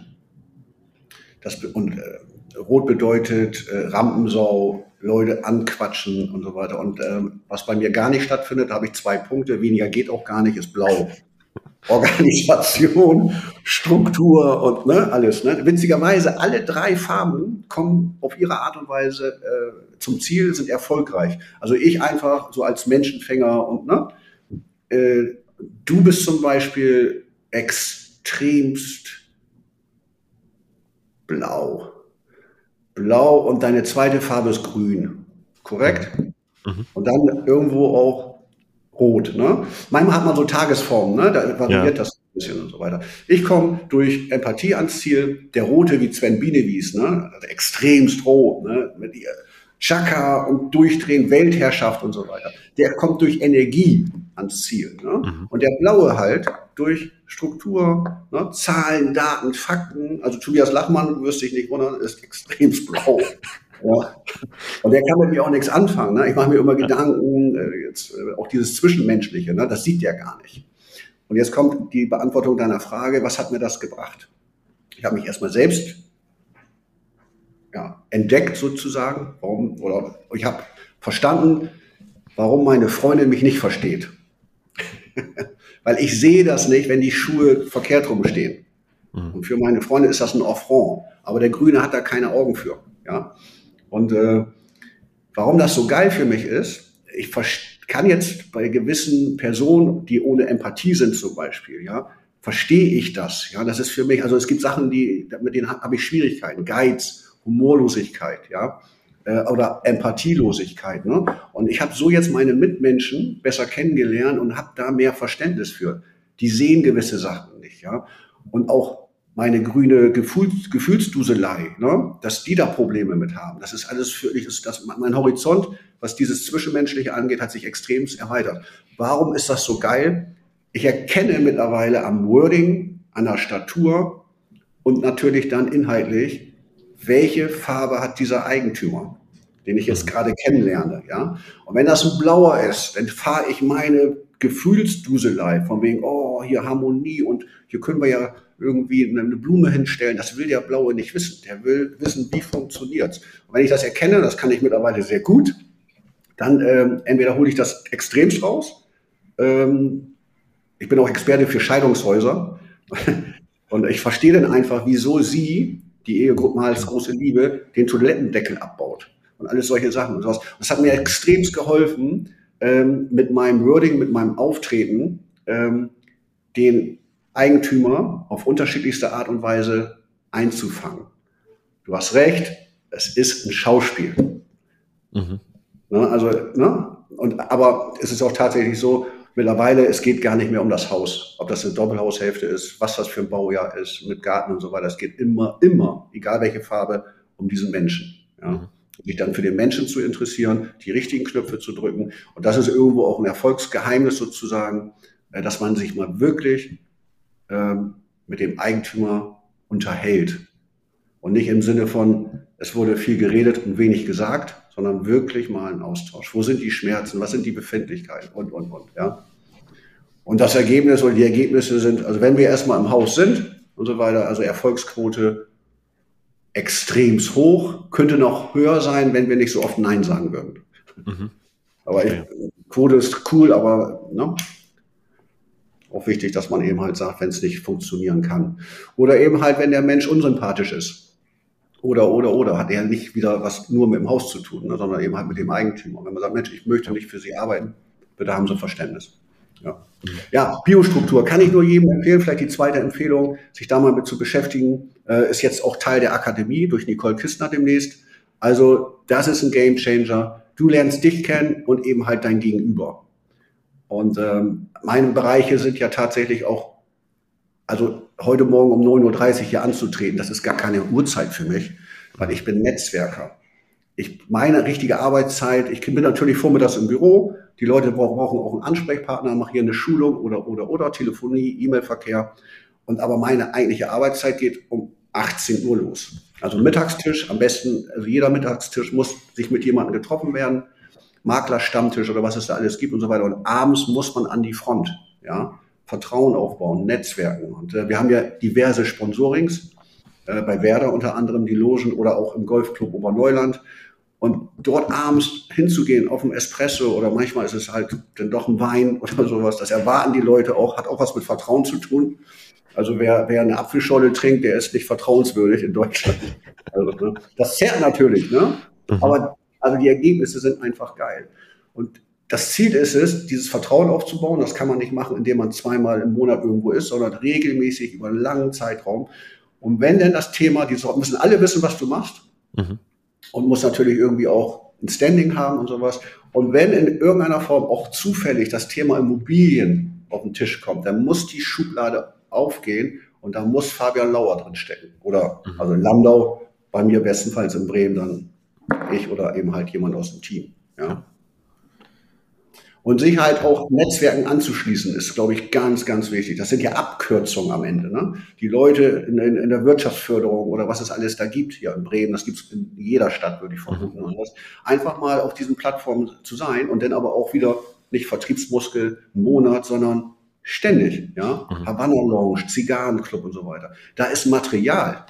Das, und äh, Rot bedeutet äh, Rampensau, Leute anquatschen und so weiter. Und ähm, was bei mir gar nicht stattfindet, da habe ich zwei Punkte. Weniger geht auch gar nicht, ist blau. Organisation, Struktur und ne, alles. Ne? Witzigerweise, alle drei Farben kommen auf ihre Art und Weise äh, zum Ziel, sind erfolgreich. Also ich einfach so als Menschenfänger und ne, äh, du bist zum Beispiel extremst blau blau und deine zweite Farbe ist grün. Korrekt? Mhm. Und dann irgendwo auch rot. Ne? Manchmal hat man so Tagesformen, ne? da variiert ja. das ein bisschen und so weiter. Ich komme durch Empathie ans Ziel. Der Rote wie Sven Bienewies, ne? Also extremst rot, ne? mit ihr Chaka und Durchdrehen, Weltherrschaft und so weiter. Der kommt durch Energie ans Ziel. Ne? Mhm. Und der Blaue halt durch Struktur, ne? Zahlen, Daten, Fakten. Also Tobias Lachmann, du wirst dich nicht wundern, ist extrem blau. Ja. Und der kann mit mir auch nichts anfangen. Ne? Ich mache mir immer Gedanken, äh, jetzt, äh, auch dieses Zwischenmenschliche, ne? das sieht der gar nicht. Und jetzt kommt die Beantwortung deiner Frage, was hat mir das gebracht? Ich habe mich erstmal selbst ja, entdeckt sozusagen, warum, oder ich habe verstanden, warum meine Freundin mich nicht versteht. Weil ich sehe das nicht, wenn die Schuhe verkehrt rumstehen. Mhm. Und für meine Freunde ist das ein Affront. Aber der Grüne hat da keine Augen für. Ja? Und äh, warum das so geil für mich ist, ich kann jetzt bei gewissen Personen, die ohne Empathie sind zum Beispiel, ja, verstehe ich das. Ja, das ist für mich, also es gibt Sachen, die, mit denen habe ich Schwierigkeiten. Geiz, Humorlosigkeit, ja, äh, oder Empathielosigkeit. Ne? Und ich habe so jetzt meine Mitmenschen besser kennengelernt und habe da mehr Verständnis für. Die sehen gewisse Sachen nicht, ja. Und auch meine grüne Gefühls, Gefühlsduselei, ne? dass die da Probleme mit haben. Das ist alles für mich, ist das, mein Horizont, was dieses Zwischenmenschliche angeht, hat sich extrem erweitert. Warum ist das so geil? Ich erkenne mittlerweile am Wording, an der Statur und natürlich dann inhaltlich, welche Farbe hat dieser Eigentümer, den ich jetzt gerade kennenlerne, ja? Und wenn das ein blauer ist, dann fahre ich meine Gefühlsduselei von wegen, oh, hier Harmonie und hier können wir ja irgendwie eine Blume hinstellen. Das will der Blaue nicht wissen. Der will wissen, wie funktioniert's. Und wenn ich das erkenne, das kann ich mittlerweile sehr gut, dann ähm, entweder hole ich das extremst raus. Ähm, ich bin auch Experte für Scheidungshäuser. und ich verstehe dann einfach, wieso sie die Ehegruppen als große Liebe den Toilettendeckel abbaut und alles solche Sachen und sowas. Das hat mir extremst geholfen, ähm, mit meinem Wording, mit meinem Auftreten, ähm, den Eigentümer auf unterschiedlichste Art und Weise einzufangen. Du hast recht, es ist ein Schauspiel. Mhm. Ne, also, ne? Und, aber es ist auch tatsächlich so, mittlerweile, es geht gar nicht mehr um das Haus, ob das eine Doppelhaushälfte ist, was das für ein Baujahr ist, mit Garten und so weiter. Es geht immer, immer, egal welche Farbe, um diesen Menschen. Ja. Mhm. Sich dann für den Menschen zu interessieren, die richtigen Knöpfe zu drücken. Und das ist irgendwo auch ein Erfolgsgeheimnis sozusagen, äh, dass man sich mal wirklich ähm, mit dem Eigentümer unterhält. Und nicht im Sinne von, es wurde viel geredet und wenig gesagt, sondern wirklich mal ein Austausch. Wo sind die Schmerzen? Was sind die Befindlichkeiten? Und, und, und, ja. Und das Ergebnis oder die Ergebnisse sind, also wenn wir erstmal im Haus sind und so weiter, also Erfolgsquote extremst hoch, könnte noch höher sein, wenn wir nicht so oft Nein sagen würden. Mhm. Aber ich, Quote ist cool, aber ne? auch wichtig, dass man eben halt sagt, wenn es nicht funktionieren kann. Oder eben halt, wenn der Mensch unsympathisch ist. Oder, oder, oder, hat er nicht wieder was nur mit dem Haus zu tun, ne, sondern eben halt mit dem Eigentümer. Und wenn man sagt, Mensch, ich möchte nicht für Sie arbeiten, bitte haben Sie Verständnis. Ja. ja, Biostruktur kann ich nur jedem empfehlen. Vielleicht die zweite Empfehlung, sich da mal mit zu beschäftigen, äh, ist jetzt auch Teil der Akademie durch Nicole Kistner demnächst. Also das ist ein Game Changer. Du lernst dich kennen und eben halt dein Gegenüber. Und ähm, meine Bereiche sind ja tatsächlich auch, also heute Morgen um 9.30 Uhr hier anzutreten, das ist gar keine Uhrzeit für mich, weil ich bin Netzwerker. Ich meine richtige Arbeitszeit, ich bin natürlich vormittags im Büro, die Leute brauchen auch einen Ansprechpartner, mache hier eine Schulung oder, oder, oder, Telefonie, E-Mail-Verkehr. Und aber meine eigentliche Arbeitszeit geht um 18 Uhr los. Also Mittagstisch, am besten, also jeder Mittagstisch muss sich mit jemandem getroffen werden. Maklerstammtisch oder was es da alles gibt und so weiter. Und abends muss man an die Front, ja. Vertrauen aufbauen, Netzwerken. Und äh, wir haben ja diverse Sponsorings, äh, bei Werder unter anderem die Logen oder auch im Golfclub Oberneuland. Und dort abends hinzugehen auf dem Espresso oder manchmal ist es halt dann doch ein Wein oder sowas, das erwarten die Leute auch, hat auch was mit Vertrauen zu tun. Also wer, wer eine Apfelscholle trinkt, der ist nicht vertrauenswürdig in Deutschland. Also, ne? Das zerrt natürlich, ne? Mhm. Aber also die Ergebnisse sind einfach geil. Und das Ziel ist es, dieses Vertrauen aufzubauen. Das kann man nicht machen, indem man zweimal im Monat irgendwo ist, sondern regelmäßig über einen langen Zeitraum. Und wenn denn das Thema, die müssen alle wissen, was du machst. Mhm und muss natürlich irgendwie auch ein Standing haben und sowas. Und wenn in irgendeiner Form auch zufällig das Thema Immobilien auf den Tisch kommt, dann muss die Schublade aufgehen und da muss Fabian Lauer drin stecken. Oder mhm. also Landau, bei mir bestenfalls in Bremen dann ich oder eben halt jemand aus dem Team. Ja. Und sich halt auch Netzwerken anzuschließen, ist, glaube ich, ganz, ganz wichtig. Das sind ja Abkürzungen am Ende. Ne? Die Leute in, in, in der Wirtschaftsförderung oder was es alles da gibt, hier in Bremen, das gibt es in jeder Stadt, würde ich vermuten. Mhm. Einfach mal auf diesen Plattformen zu sein und dann aber auch wieder nicht Vertriebsmuskel einen Monat, sondern ständig. Ja? Mhm. Havanna Lounge, Zigarrenclub und so weiter. Da ist Material.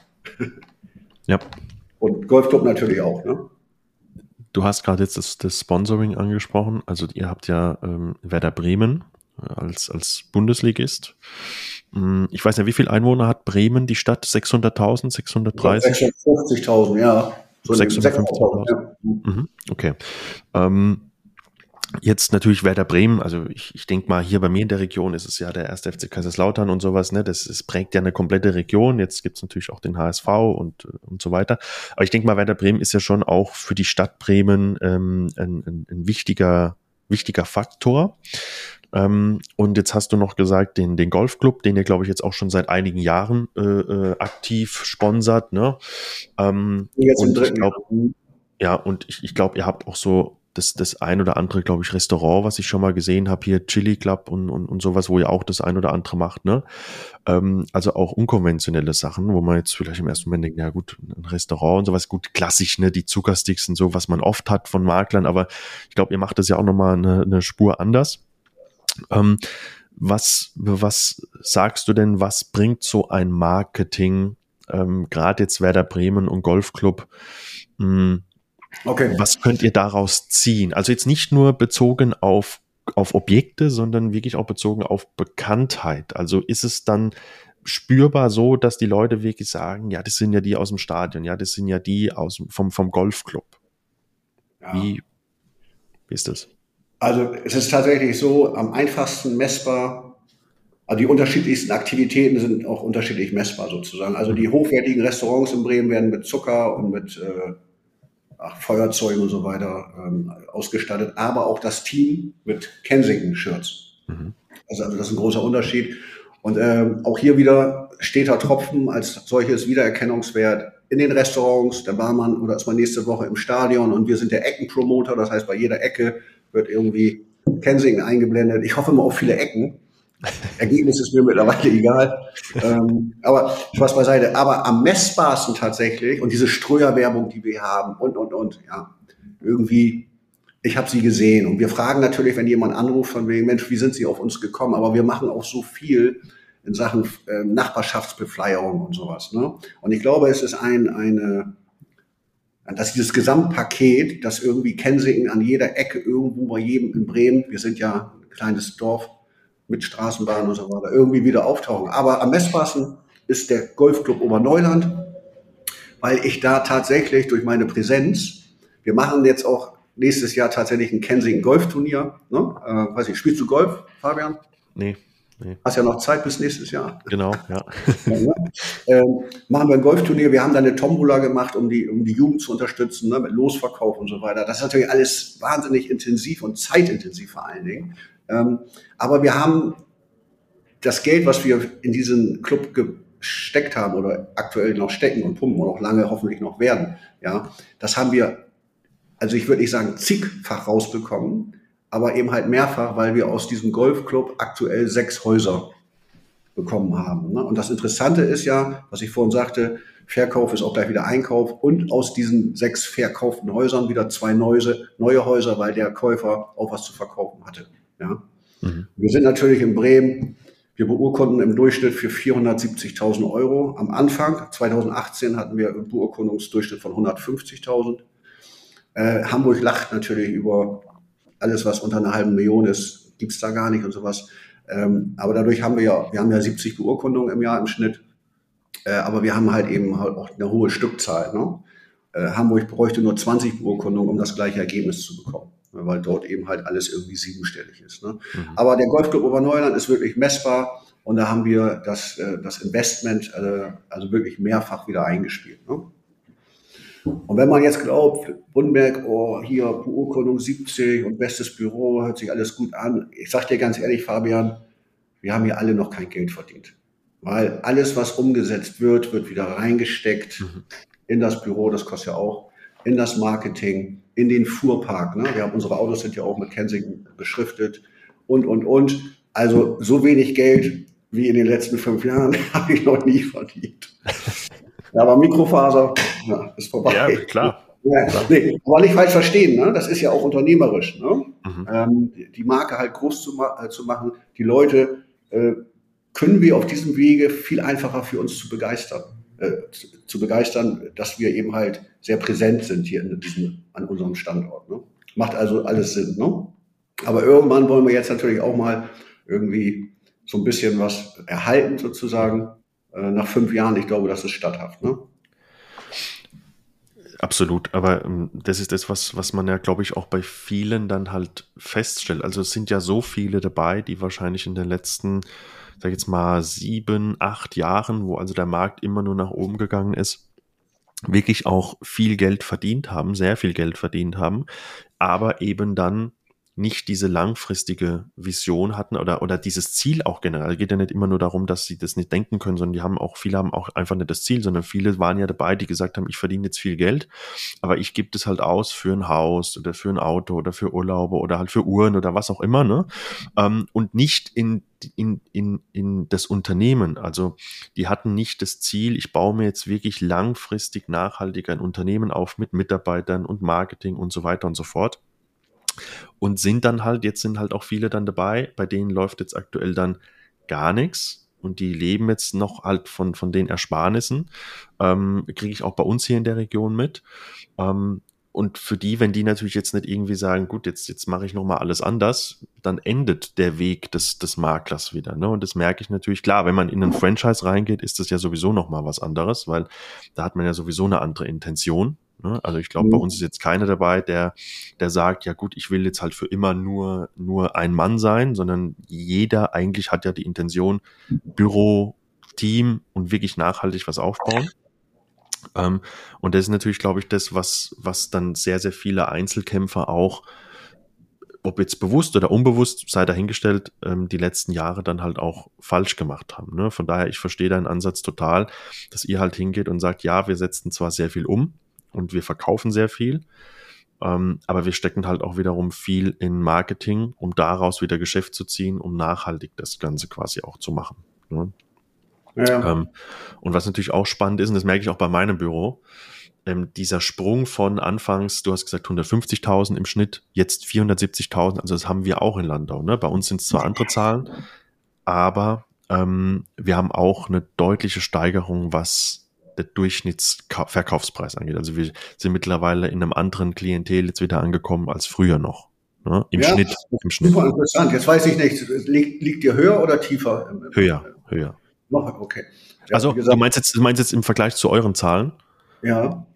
ja. Und Golfclub natürlich auch. Ne? Du hast gerade jetzt das, das, Sponsoring angesprochen. Also ihr habt ja ähm, Werder Bremen äh, als, als Bundesligist. Hm, ich weiß ja, wie viele Einwohner hat Bremen, die Stadt? 600.000, 630? 650.000, ja. So 650.000. Ja. Mhm, okay. Ähm, Jetzt natürlich Werder Bremen, also ich, ich denke mal, hier bei mir in der Region ist es ja der erste FC Kaiserslautern und sowas, ne? Das, das prägt ja eine komplette Region. Jetzt gibt's natürlich auch den HSV und, und so weiter. Aber ich denke mal, Werder Bremen ist ja schon auch für die Stadt Bremen ähm, ein, ein, ein wichtiger, wichtiger Faktor. Ähm, und jetzt hast du noch gesagt, den, den Golfclub, den ihr, glaube ich, jetzt auch schon seit einigen Jahren äh, äh, aktiv sponsert. Ne? Ähm, jetzt und ich glaub, ja, und ich, ich glaube, ihr habt auch so das, das ein oder andere, glaube ich, Restaurant, was ich schon mal gesehen habe, hier Chili Club und, und, und sowas, wo ihr auch das ein oder andere macht, ne? Ähm, also auch unkonventionelle Sachen, wo man jetzt vielleicht im ersten Moment denkt, ja gut, ein Restaurant und sowas, gut, klassisch, ne, die Zuckersticks und so, was man oft hat von Maklern, aber ich glaube, ihr macht das ja auch nochmal eine, eine Spur anders. Ähm, was, was sagst du denn, was bringt so ein Marketing, ähm, gerade jetzt Werder Bremen und Golfclub, mh, hm, Okay. Was könnt ihr daraus ziehen? Also jetzt nicht nur bezogen auf, auf Objekte, sondern wirklich auch bezogen auf Bekanntheit. Also ist es dann spürbar so, dass die Leute wirklich sagen, ja, das sind ja die aus dem Stadion, ja, das sind ja die aus, vom, vom Golfclub. Ja. Wie, wie ist das? Also es ist tatsächlich so, am einfachsten messbar, also die unterschiedlichsten Aktivitäten sind auch unterschiedlich messbar sozusagen. Also die hochwertigen Restaurants in Bremen werden mit Zucker und mit äh, Feuerzeugen und so weiter ähm, ausgestattet, aber auch das Team mit Kensington-Shirts. Mhm. Also, also das ist ein großer Unterschied. Und ähm, auch hier wieder steter Tropfen als solches Wiedererkennungswert in den Restaurants. Der Barmann oder ist man nächste Woche im Stadion und wir sind der Eckenpromoter. Das heißt, bei jeder Ecke wird irgendwie Kensington eingeblendet. Ich hoffe immer auf viele Ecken. Ergebnis ist mir mittlerweile egal. ähm, aber Spaß beiseite. Aber am messbarsten tatsächlich und diese Streuerwerbung, die wir haben und, und, und, ja, irgendwie, ich habe sie gesehen. Und wir fragen natürlich, wenn jemand anruft von wegen, Mensch, wie sind Sie auf uns gekommen? Aber wir machen auch so viel in Sachen äh, Nachbarschaftsbefleierung und sowas. Ne? Und ich glaube, es ist ein, eine, dass dieses Gesamtpaket, dass irgendwie Kensington an jeder Ecke irgendwo bei jedem in Bremen, wir sind ja ein kleines Dorf mit Straßenbahn und so weiter, irgendwie wieder auftauchen. Aber am messbarsten ist der Golfclub Oberneuland, weil ich da tatsächlich durch meine Präsenz, wir machen jetzt auch nächstes Jahr tatsächlich ein Kensington Golfturnier. Ne? Äh, weiß ich, spielst du Golf, Fabian? Nee. Nee. Hast ja noch Zeit bis nächstes Jahr. Genau, ja. ja ne? ähm, machen wir ein Golfturnier. Wir haben da eine Tombola gemacht, um die, um die Jugend zu unterstützen, ne, mit Losverkauf und so weiter. Das ist natürlich alles wahnsinnig intensiv und zeitintensiv vor allen Dingen. Ähm, aber wir haben das Geld, was wir in diesen Club gesteckt haben oder aktuell noch stecken und pumpen und auch lange hoffentlich noch werden, ja, das haben wir, also ich würde nicht sagen zigfach rausbekommen, aber eben halt mehrfach, weil wir aus diesem Golfclub aktuell sechs Häuser bekommen haben. Ne? Und das Interessante ist ja, was ich vorhin sagte, Verkauf ist auch gleich wieder Einkauf und aus diesen sechs verkauften Häusern wieder zwei neue, neue Häuser, weil der Käufer auch was zu verkaufen hatte. Ja? Mhm. Wir sind natürlich in Bremen, wir beurkunden im Durchschnitt für 470.000 Euro. Am Anfang, 2018, hatten wir einen Beurkundungsdurchschnitt von 150.000. Äh, Hamburg lacht natürlich über alles, was unter einer halben Million ist, gibt's da gar nicht und sowas. Ähm, aber dadurch haben wir ja, wir haben ja 70 Beurkundungen im Jahr im Schnitt. Äh, aber wir haben halt eben halt auch eine hohe Stückzahl. Ne? Äh, Hamburg bräuchte nur 20 Beurkundungen, um das gleiche Ergebnis zu bekommen. Weil dort eben halt alles irgendwie siebenstellig ist. Ne? Mhm. Aber der Golfclub Oberneuland ist wirklich messbar. Und da haben wir das, äh, das Investment äh, also wirklich mehrfach wieder eingespielt. Ne? Und wenn man jetzt glaubt, Bundberg, oh, hier Beurkundung 70 und bestes Büro, hört sich alles gut an. Ich sag dir ganz ehrlich, Fabian, wir haben hier alle noch kein Geld verdient. Weil alles, was umgesetzt wird, wird wieder reingesteckt mhm. in das Büro, das kostet ja auch, in das Marketing, in den Fuhrpark. Ne? Wir haben, unsere Autos sind ja auch mit Kensington beschriftet und, und, und. Also so wenig Geld wie in den letzten fünf Jahren habe ich noch nie verdient. Ja, aber Mikrofaser ja, ist vorbei. Ja, klar. Ja, nee, aber nicht falsch verstehen, ne? das ist ja auch unternehmerisch. Ne? Mhm. Ähm, die Marke halt groß zu, ma äh, zu machen, die Leute äh, können wir auf diesem Wege viel einfacher für uns zu begeistern. Äh, zu, begeistern, dass wir eben halt sehr präsent sind hier in diesem, an unserem Standort. Ne? Macht also alles Sinn. Ne? Aber irgendwann wollen wir jetzt natürlich auch mal irgendwie so ein bisschen was erhalten sozusagen äh, nach fünf Jahren, ich glaube, das ist statthaft. Ne? Absolut, aber ähm, das ist das, was, was man ja, glaube ich, auch bei vielen dann halt feststellt. Also es sind ja so viele dabei, die wahrscheinlich in den letzten, sag jetzt mal, sieben, acht Jahren, wo also der Markt immer nur nach oben gegangen ist, wirklich auch viel Geld verdient haben, sehr viel Geld verdient haben, aber eben dann nicht diese langfristige Vision hatten oder, oder dieses Ziel auch generell. Es geht ja nicht immer nur darum, dass sie das nicht denken können, sondern die haben auch, viele haben auch einfach nicht das Ziel, sondern viele waren ja dabei, die gesagt haben, ich verdiene jetzt viel Geld, aber ich gebe das halt aus für ein Haus oder für ein Auto oder für Urlaube oder halt für Uhren oder was auch immer, ne? Ähm, und nicht in in, in, in das Unternehmen. Also die hatten nicht das Ziel, ich baue mir jetzt wirklich langfristig nachhaltig ein Unternehmen auf mit Mitarbeitern und Marketing und so weiter und so fort und sind dann halt, jetzt sind halt auch viele dann dabei, bei denen läuft jetzt aktuell dann gar nichts und die leben jetzt noch halt von, von den Ersparnissen, ähm, kriege ich auch bei uns hier in der Region mit. Ähm, und für die, wenn die natürlich jetzt nicht irgendwie sagen, gut, jetzt, jetzt mache ich nochmal alles anders, dann endet der Weg des, des Maklers wieder. Ne? Und das merke ich natürlich, klar, wenn man in ein Franchise reingeht, ist das ja sowieso nochmal was anderes, weil da hat man ja sowieso eine andere Intention. Ne? Also ich glaube, mhm. bei uns ist jetzt keiner dabei, der, der sagt, ja gut, ich will jetzt halt für immer nur, nur ein Mann sein, sondern jeder eigentlich hat ja die Intention, Büro, Team und wirklich nachhaltig was aufbauen. Ähm, und das ist natürlich, glaube ich, das, was, was dann sehr, sehr viele Einzelkämpfer auch, ob jetzt bewusst oder unbewusst, sei dahingestellt, ähm, die letzten Jahre dann halt auch falsch gemacht haben. Ne? Von daher, ich verstehe deinen Ansatz total, dass ihr halt hingeht und sagt, ja, wir setzen zwar sehr viel um, und wir verkaufen sehr viel. Ähm, aber wir stecken halt auch wiederum viel in Marketing, um daraus wieder Geschäft zu ziehen, um nachhaltig das Ganze quasi auch zu machen. Ne? Ja. Ähm, und was natürlich auch spannend ist, und das merke ich auch bei meinem Büro, ähm, dieser Sprung von anfangs, du hast gesagt 150.000 im Schnitt, jetzt 470.000, also das haben wir auch in Landau. Ne? Bei uns sind es zwar andere Zahlen, aber ähm, wir haben auch eine deutliche Steigerung, was der Durchschnittsverkaufspreis angeht. Also wir sind mittlerweile in einem anderen Klientel jetzt wieder angekommen als früher noch. Ne? Im, ja, Schnitt, Im Schnitt. Super interessant. Jetzt weiß ich nicht, liegt, liegt ihr höher oder tiefer? Höher, höher. Noch, okay. Ja, also gesagt, du meinst jetzt, du meinst jetzt im Vergleich zu euren Zahlen? Ja.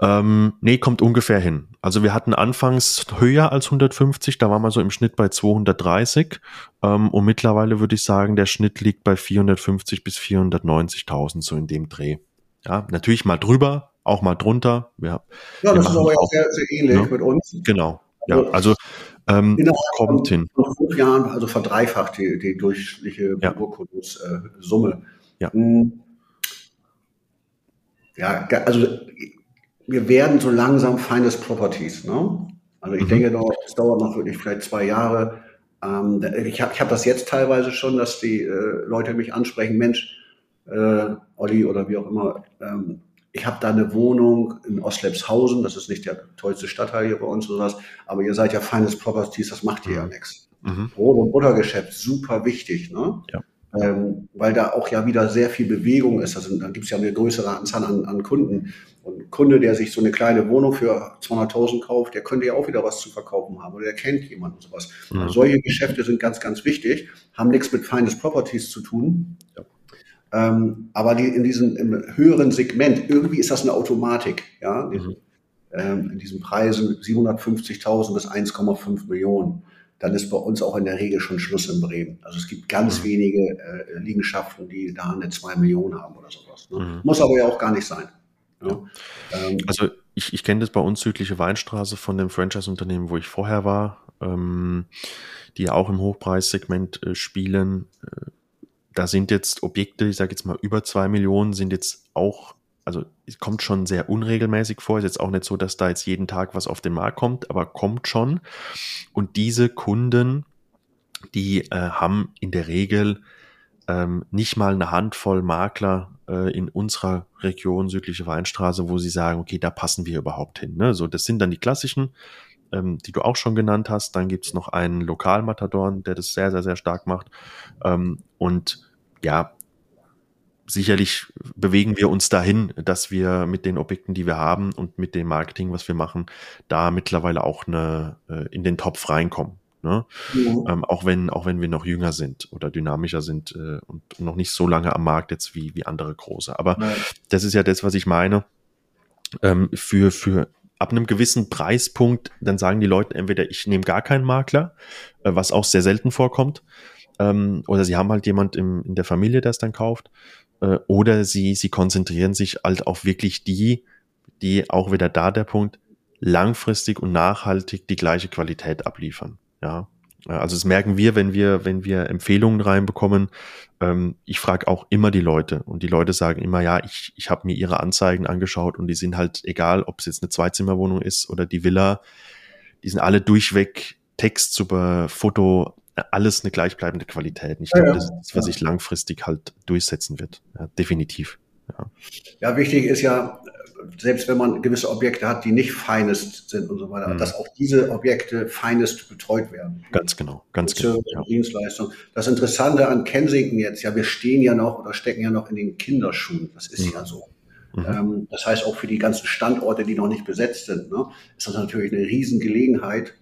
Ähm, nee, kommt ungefähr hin. Also wir hatten anfangs höher als 150, da waren wir so im Schnitt bei 230 ähm, und mittlerweile würde ich sagen, der Schnitt liegt bei 450 bis 490.000 so in dem Dreh. Ja, natürlich mal drüber, auch mal drunter. Wir, ja, das ist aber auch sehr, sehr ähnlich ne? mit uns. Genau. Ja, also ähm, kommt hin. Nach fünf Jahren, also verdreifacht die, die durchschnittliche ja. Summe. Ja. Hm. Ja, also wir werden so langsam Finest Properties. Ne? Also ich mhm. denke, es dauert noch wirklich vielleicht zwei Jahre. Ähm, ich habe ich hab das jetzt teilweise schon, dass die äh, Leute mich ansprechen, Mensch, äh, Olli oder wie auch immer, ähm, ich habe da eine Wohnung in Ostlepshausen, das ist nicht der tollste Stadtteil hier bei uns oder was, aber ihr seid ja Finest Properties, das macht ihr ja mhm. nichts. Mhm. Brot- und Buttergeschäft, super wichtig. Ne? Ja ähm, weil da auch ja wieder sehr viel Bewegung ist. Also, da gibt es ja eine größere Anzahl an, an, Kunden. Und ein Kunde, der sich so eine kleine Wohnung für 200.000 kauft, der könnte ja auch wieder was zu verkaufen haben oder der kennt jemanden und sowas. Mhm. Solche Geschäfte sind ganz, ganz wichtig, haben nichts mit Finest Properties zu tun. Ja. Ähm, aber die, in diesem im höheren Segment, irgendwie ist das eine Automatik, ja, mhm. ähm, in diesen Preisen 750.000 bis 1,5 Millionen dann ist bei uns auch in der Regel schon Schluss in Bremen. Also es gibt ganz mhm. wenige äh, Liegenschaften, die da eine 2 Millionen haben oder sowas. Ne? Mhm. Muss aber ja auch gar nicht sein. Ja. Ähm, also ich, ich kenne das bei uns südliche Weinstraße von dem Franchise-Unternehmen, wo ich vorher war, ähm, die ja auch im Hochpreissegment äh, spielen. Äh, da sind jetzt Objekte, ich sage jetzt mal über 2 Millionen, sind jetzt auch also es kommt schon sehr unregelmäßig vor. Ist jetzt auch nicht so, dass da jetzt jeden Tag was auf den Markt kommt, aber kommt schon. Und diese Kunden, die äh, haben in der Regel ähm, nicht mal eine Handvoll Makler äh, in unserer Region südliche Weinstraße, wo sie sagen, okay, da passen wir überhaupt hin. Ne? So, das sind dann die klassischen, ähm, die du auch schon genannt hast. Dann gibt's noch einen Lokalmatadorn, der das sehr, sehr, sehr stark macht. Ähm, und ja, sicherlich bewegen wir uns dahin, dass wir mit den Objekten, die wir haben und mit dem Marketing, was wir machen, da mittlerweile auch eine, äh, in den Topf reinkommen. Ne? Ja. Ähm, auch wenn, auch wenn wir noch jünger sind oder dynamischer sind äh, und noch nicht so lange am Markt jetzt wie, wie andere große. Aber Nein. das ist ja das, was ich meine. Ähm, für, für ab einem gewissen Preispunkt, dann sagen die Leute entweder, ich nehme gar keinen Makler, äh, was auch sehr selten vorkommt, ähm, oder sie haben halt jemand im, in der Familie, der es dann kauft, äh, oder sie, sie konzentrieren sich halt auf wirklich die, die auch wieder da der Punkt, langfristig und nachhaltig die gleiche Qualität abliefern. Ja. Also das merken wir, wenn wir, wenn wir Empfehlungen reinbekommen. Ähm, ich frage auch immer die Leute und die Leute sagen immer, ja, ich, ich habe mir ihre Anzeigen angeschaut und die sind halt, egal ob es jetzt eine Zweizimmerwohnung ist oder die Villa, die sind alle durchweg Text, super Foto, alles eine gleichbleibende Qualität. Ich glaube, ja, das ist was sich langfristig halt durchsetzen wird. Ja, definitiv. Ja. ja, wichtig ist ja, selbst wenn man gewisse Objekte hat, die nicht finest sind und so weiter, mhm. dass auch diese Objekte finest betreut werden. Ganz genau, ganz genau. Ja. Dienstleistung. Das Interessante an Kensington jetzt, ja, wir stehen ja noch oder stecken ja noch in den Kinderschuhen. Das ist mhm. ja so. Mhm. Ähm, das heißt, auch für die ganzen Standorte, die noch nicht besetzt sind, ne, ist das natürlich eine Riesengelegenheit,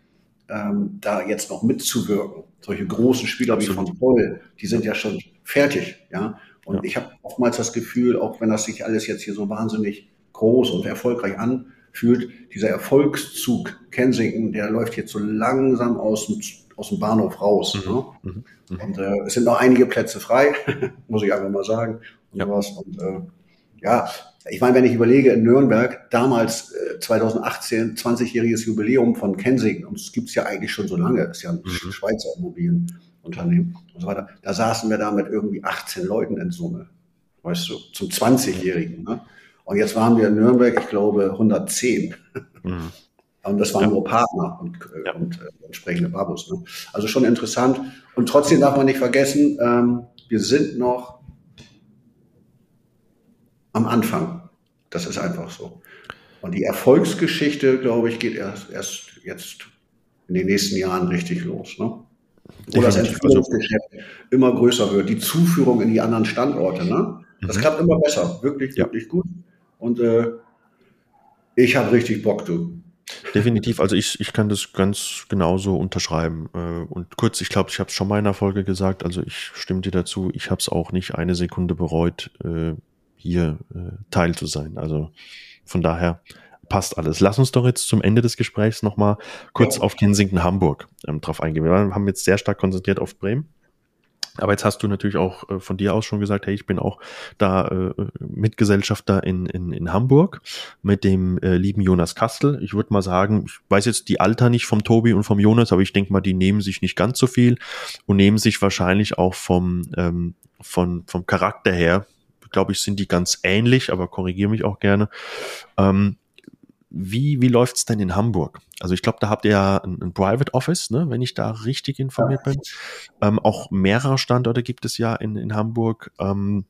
ähm, da jetzt noch mitzuwirken. Solche großen Spieler wie von Poll, die sind ja schon fertig, ja. Und ja. ich habe oftmals das Gefühl, auch wenn das sich alles jetzt hier so wahnsinnig groß und erfolgreich anfühlt, dieser Erfolgszug Kensington, der läuft jetzt so langsam aus dem, aus dem Bahnhof raus. Mhm. Ne? Mhm. mhm. Und äh, es sind noch einige Plätze frei, muss ich einfach mal sagen. Und, ja. und äh, ja, ich meine, wenn ich überlege, in Nürnberg, damals äh, 2018, 20-jähriges Jubiläum von Kensington, und es gibt's ja eigentlich schon so lange, ist ja ein mhm. Schweizer Immobilienunternehmen und so weiter, da saßen wir da mit irgendwie 18 Leuten in Summe, weißt du, zum 20-Jährigen. Ne? Und jetzt waren wir in Nürnberg, ich glaube, 110. Mhm. Und das waren ja. nur Partner und, äh, ja. und äh, entsprechende Babus. Ne? Also schon interessant. Und trotzdem darf man nicht vergessen, ähm, wir sind noch am Anfang. Das ist einfach so. Und die Erfolgsgeschichte, glaube ich, geht erst, erst jetzt in den nächsten Jahren richtig los. Ne? wo das Entwicklungsgeschäft immer größer wird, die Zuführung in die anderen Standorte. Ne? Das mhm. klappt immer besser, wirklich, ja. wirklich gut. Und äh, ich habe richtig Bock, du. Definitiv, also ich, ich kann das ganz genauso unterschreiben. Äh, und kurz, ich glaube, ich habe es schon mal in einer Folge gesagt, also ich stimme dir dazu, ich habe es auch nicht eine Sekunde bereut, äh, hier äh, Teil zu sein. Also von daher passt alles. Lass uns doch jetzt zum Ende des Gesprächs nochmal kurz ja. auf Kensington Hamburg ähm, drauf eingehen. Wir haben jetzt sehr stark konzentriert auf Bremen. Aber jetzt hast du natürlich auch äh, von dir aus schon gesagt, hey, ich bin auch da äh, Mitgesellschafter in, in, in Hamburg mit dem äh, lieben Jonas Kastel. Ich würde mal sagen, ich weiß jetzt die Alter nicht vom Tobi und vom Jonas, aber ich denke mal, die nehmen sich nicht ganz so viel und nehmen sich wahrscheinlich auch vom, ähm, von, vom Charakter her, glaube ich, sind die ganz ähnlich, aber korrigiere mich auch gerne. Ähm, wie, wie läuft's denn in Hamburg? Also ich glaube, da habt ihr ja ein, ein, Private Office, ne, wenn ich da richtig informiert ja. bin. Ähm, auch mehrere Standorte gibt es ja in, in Hamburg. Ähm,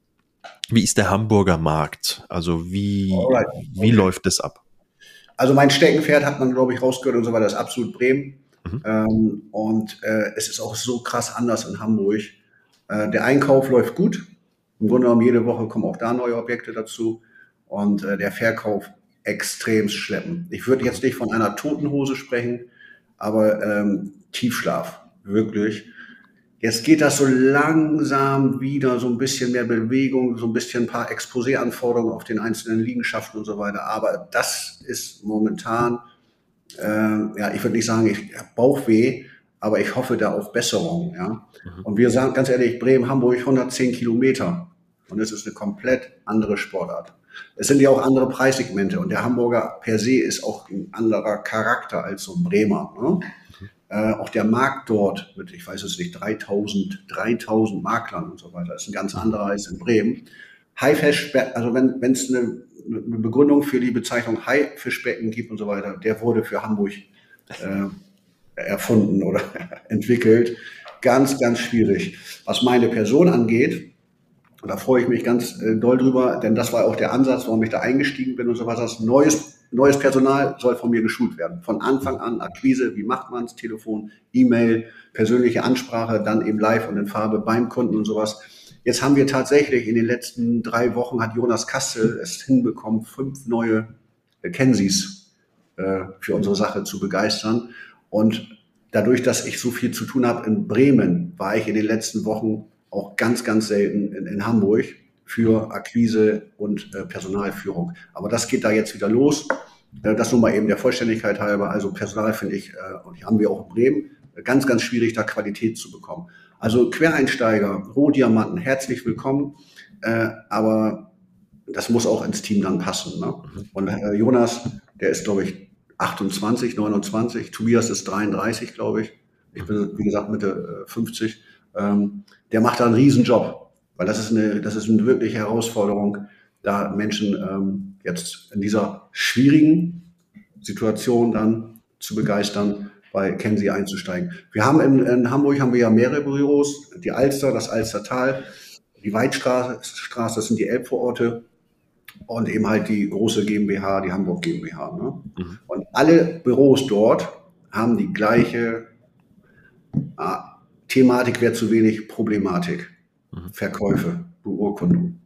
wie ist der Hamburger Markt? Also wie, Alright. wie läuft das ab? Also mein Steckenpferd hat man, glaube ich, rausgehört und so weiter, ist absolut Bremen. Mhm. Ähm, und äh, es ist auch so krass anders in Hamburg. Äh, der Einkauf läuft gut. Im Grunde genommen jede Woche kommen auch da neue Objekte dazu. Und äh, der Verkauf extrem schleppen. Ich würde jetzt nicht von einer toten Hose sprechen, aber ähm, Tiefschlaf, wirklich. Jetzt geht das so langsam wieder, so ein bisschen mehr Bewegung, so ein bisschen ein paar Exposé-Anforderungen auf den einzelnen Liegenschaften und so weiter. Aber das ist momentan, äh, ja, ich würde nicht sagen, ich habe Bauchweh, aber ich hoffe da auf Besserung. Ja? Mhm. Und wir sagen ganz ehrlich, Bremen, Hamburg 110 Kilometer. Und es ist eine komplett andere Sportart. Es sind ja auch andere Preissegmente und der Hamburger per se ist auch ein anderer Charakter als so ein Bremer. Ne? Äh, auch der Markt dort mit, ich weiß es nicht, 3000, 3000 Maklern und so weiter, ist ein ganz anderer als in Bremen. Haifischbecken, also wenn es eine, eine Begründung für die Bezeichnung Haifischbecken gibt und so weiter, der wurde für Hamburg äh, erfunden oder entwickelt. Ganz, ganz schwierig. Was meine Person angeht, und da freue ich mich ganz äh, doll drüber, denn das war auch der Ansatz, warum ich da eingestiegen bin und so was. Neues, neues Personal soll von mir geschult werden. Von Anfang an Akquise, wie macht man es, Telefon, E-Mail, persönliche Ansprache, dann eben live und in Farbe beim Kunden und sowas. Jetzt haben wir tatsächlich in den letzten drei Wochen hat Jonas Kastel es hinbekommen, fünf neue Kensies äh, für unsere Sache zu begeistern. Und dadurch, dass ich so viel zu tun habe in Bremen, war ich in den letzten Wochen auch ganz, ganz selten in, in Hamburg für Akquise und äh, Personalführung. Aber das geht da jetzt wieder los. Äh, das nur mal eben der Vollständigkeit halber. Also Personal finde ich, äh, und die haben wir auch in Bremen, ganz, ganz schwierig, da Qualität zu bekommen. Also Quereinsteiger, Rohdiamanten, herzlich willkommen. Äh, aber das muss auch ins Team dann passen. Ne? Und äh, Jonas, der ist, glaube ich, 28, 29. Tobias ist 33, glaube ich. Ich bin, wie gesagt, Mitte 50. Äh, ähm, der macht da einen Riesenjob, weil das ist eine, das ist eine wirkliche Herausforderung, da Menschen ähm, jetzt in dieser schwierigen Situation dann zu begeistern, bei Kenzie einzusteigen. Wir haben in, in Hamburg haben wir ja mehrere Büros, die Alster, das Alstertal, die Weidstraße, das sind die Elbvororte und eben halt die große GmbH, die Hamburg GmbH. Ne? Mhm. Und alle Büros dort haben die gleiche Thematik wäre zu wenig Problematik. Mhm. Verkäufe, Beurkundung.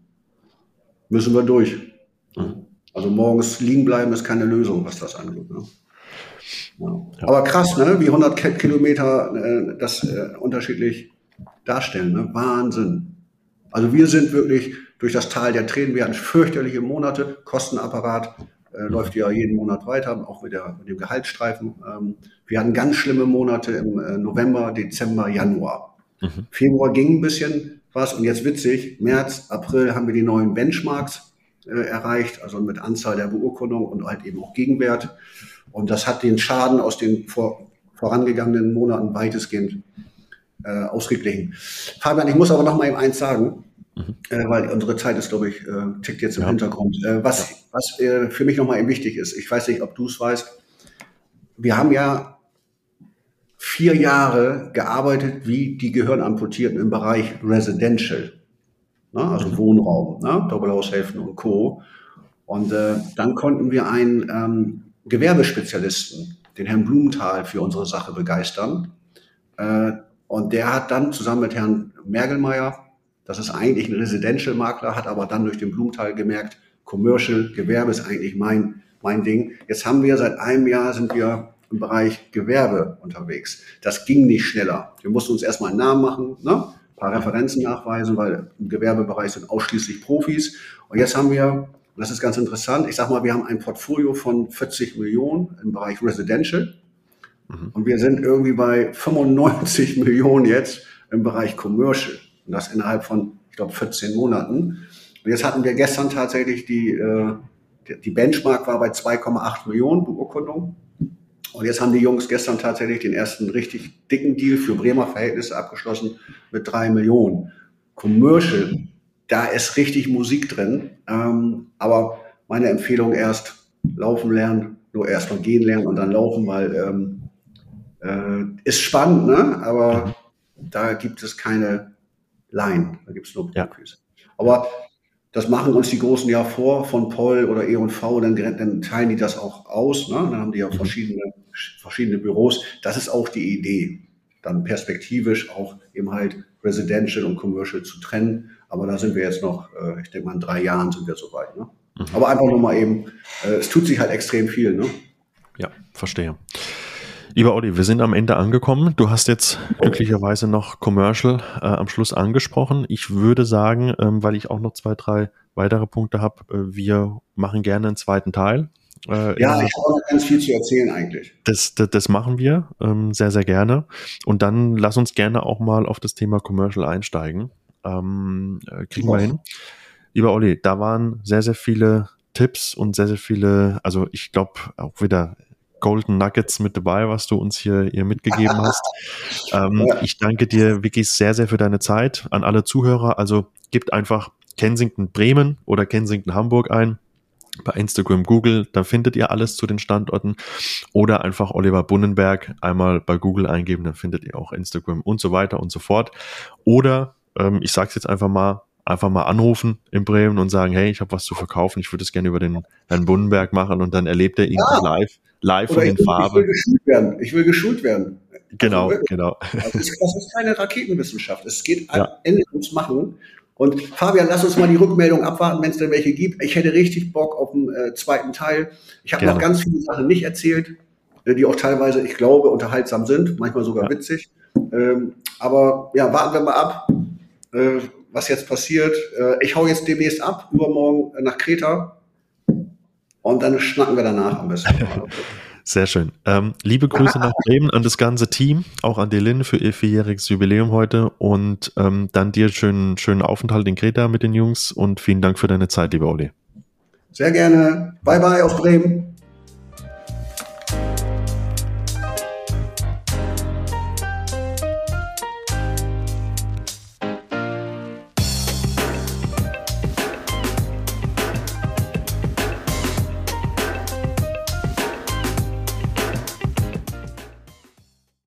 Müssen wir durch. Mhm. Also morgens liegen bleiben ist keine Lösung, was das angeht. Ne? Ja. Aber krass, ne? wie 100 Kilometer äh, das äh, unterschiedlich darstellen. Ne? Wahnsinn. Also wir sind wirklich durch das Tal der Tränen. Wir hatten fürchterliche Monate. Kostenapparat äh, läuft ja jeden Monat weiter, auch mit, der, mit dem Gehaltsstreifen. Ähm, wir hatten ganz schlimme Monate im äh, November, Dezember, Januar. Mhm. Februar ging ein bisschen was und jetzt witzig, März, April haben wir die neuen Benchmarks äh, erreicht, also mit Anzahl der Beurkundungen und halt eben auch Gegenwert. Und das hat den Schaden aus den vor, vorangegangenen Monaten weitestgehend äh, ausgeglichen. Fabian, ich muss aber noch mal eben eins sagen, mhm. äh, weil unsere Zeit ist, glaube ich, äh, tickt jetzt im ja. Hintergrund. Äh, was was äh, für mich noch mal eben wichtig ist, ich weiß nicht, ob du es weißt, wir haben ja vier Jahre gearbeitet wie die Gehirnamputierten im Bereich Residential, ne? also mhm. Wohnraum, ne? Doppelhaushälften und Co. Und äh, dann konnten wir einen ähm, Gewerbespezialisten, den Herrn Blumenthal, für unsere Sache begeistern. Und der hat dann zusammen mit Herrn Mergelmeier, das ist eigentlich ein Residential-Makler, hat aber dann durch den Blumenthal gemerkt, Commercial, Gewerbe ist eigentlich mein, mein Ding. Jetzt haben wir seit einem Jahr sind wir im Bereich Gewerbe unterwegs. Das ging nicht schneller. Wir mussten uns erstmal einen Namen machen, ne? ein paar Referenzen nachweisen, weil im Gewerbebereich sind ausschließlich Profis. Und jetzt haben wir, das ist ganz interessant, ich sag mal, wir haben ein Portfolio von 40 Millionen im Bereich Residential. Mhm. Und wir sind irgendwie bei 95 Millionen jetzt im Bereich Commercial. Und das innerhalb von, ich glaube, 14 Monaten. Und jetzt hatten wir gestern tatsächlich die, äh, die Benchmark war bei 2,8 Millionen Beurkundungen. Und jetzt haben die Jungs gestern tatsächlich den ersten richtig dicken Deal für Bremer Verhältnisse abgeschlossen mit drei Millionen. Commercial, da ist richtig Musik drin. Ähm, aber meine Empfehlung erst laufen lernen, nur erst mal gehen lernen und dann laufen, weil ähm, äh, ist spannend, ne? aber da gibt es keine Line, da gibt es nur Profis. Ja. Aber das machen uns die Großen ja vor von Poll oder E&V, dann, dann teilen die das auch aus. Ne? Dann haben die ja mhm. verschiedene, verschiedene Büros. Das ist auch die Idee, dann perspektivisch auch eben halt Residential und Commercial zu trennen. Aber da sind wir jetzt noch, äh, ich denke mal in drei Jahren sind wir soweit. Ne? Mhm. Aber einfach nur mal eben, äh, es tut sich halt extrem viel. Ne? Ja, verstehe. Lieber Olli, wir sind am Ende angekommen. Du hast jetzt glücklicherweise noch Commercial äh, am Schluss angesprochen. Ich würde sagen, ähm, weil ich auch noch zwei, drei weitere Punkte habe, äh, wir machen gerne einen zweiten Teil. Äh, ja, ich habe noch ganz viel zu erzählen eigentlich. Das, das, das machen wir ähm, sehr, sehr gerne. Und dann lass uns gerne auch mal auf das Thema Commercial einsteigen. Ähm, äh, kriegen wir hin. Lieber Olli, da waren sehr, sehr viele Tipps und sehr, sehr viele, also ich glaube auch wieder Golden Nuggets mit dabei, was du uns hier, hier mitgegeben hast. ähm, ja. Ich danke dir wirklich sehr, sehr für deine Zeit an alle Zuhörer. Also gebt einfach Kensington Bremen oder Kensington Hamburg ein bei Instagram, Google, da findet ihr alles zu den Standorten oder einfach Oliver Bunnenberg einmal bei Google eingeben, dann findet ihr auch Instagram und so weiter und so fort. Oder ähm, ich sage es jetzt einfach mal, einfach mal anrufen in Bremen und sagen, hey, ich habe was zu verkaufen, ich würde es gerne über den Herrn Bunnenberg machen und dann erlebt er ihn ja. live live Oder in den Farben. Ich will geschult werden. Ich will geschult werden. Genau, also, genau. Das ist, das ist, keine Raketenwissenschaft. Es geht ja. am Ende ums Machen. Und Fabian, lass uns mal die Rückmeldung abwarten, wenn es denn welche gibt. Ich hätte richtig Bock auf den äh, zweiten Teil. Ich habe noch ganz viele Sachen nicht erzählt, äh, die auch teilweise, ich glaube, unterhaltsam sind, manchmal sogar ja. witzig. Ähm, aber ja, warten wir mal ab, äh, was jetzt passiert. Äh, ich hau jetzt demnächst ab, übermorgen nach Kreta und dann schnacken wir danach am besten. Sehr schön. Ähm, liebe Grüße nach Bremen an das ganze Team, auch an die Lynn für ihr vierjähriges Jubiläum heute und ähm, dann dir schönen, schönen Aufenthalt in Kreta mit den Jungs und vielen Dank für deine Zeit, lieber Olli. Sehr gerne. Bye bye aus Bremen.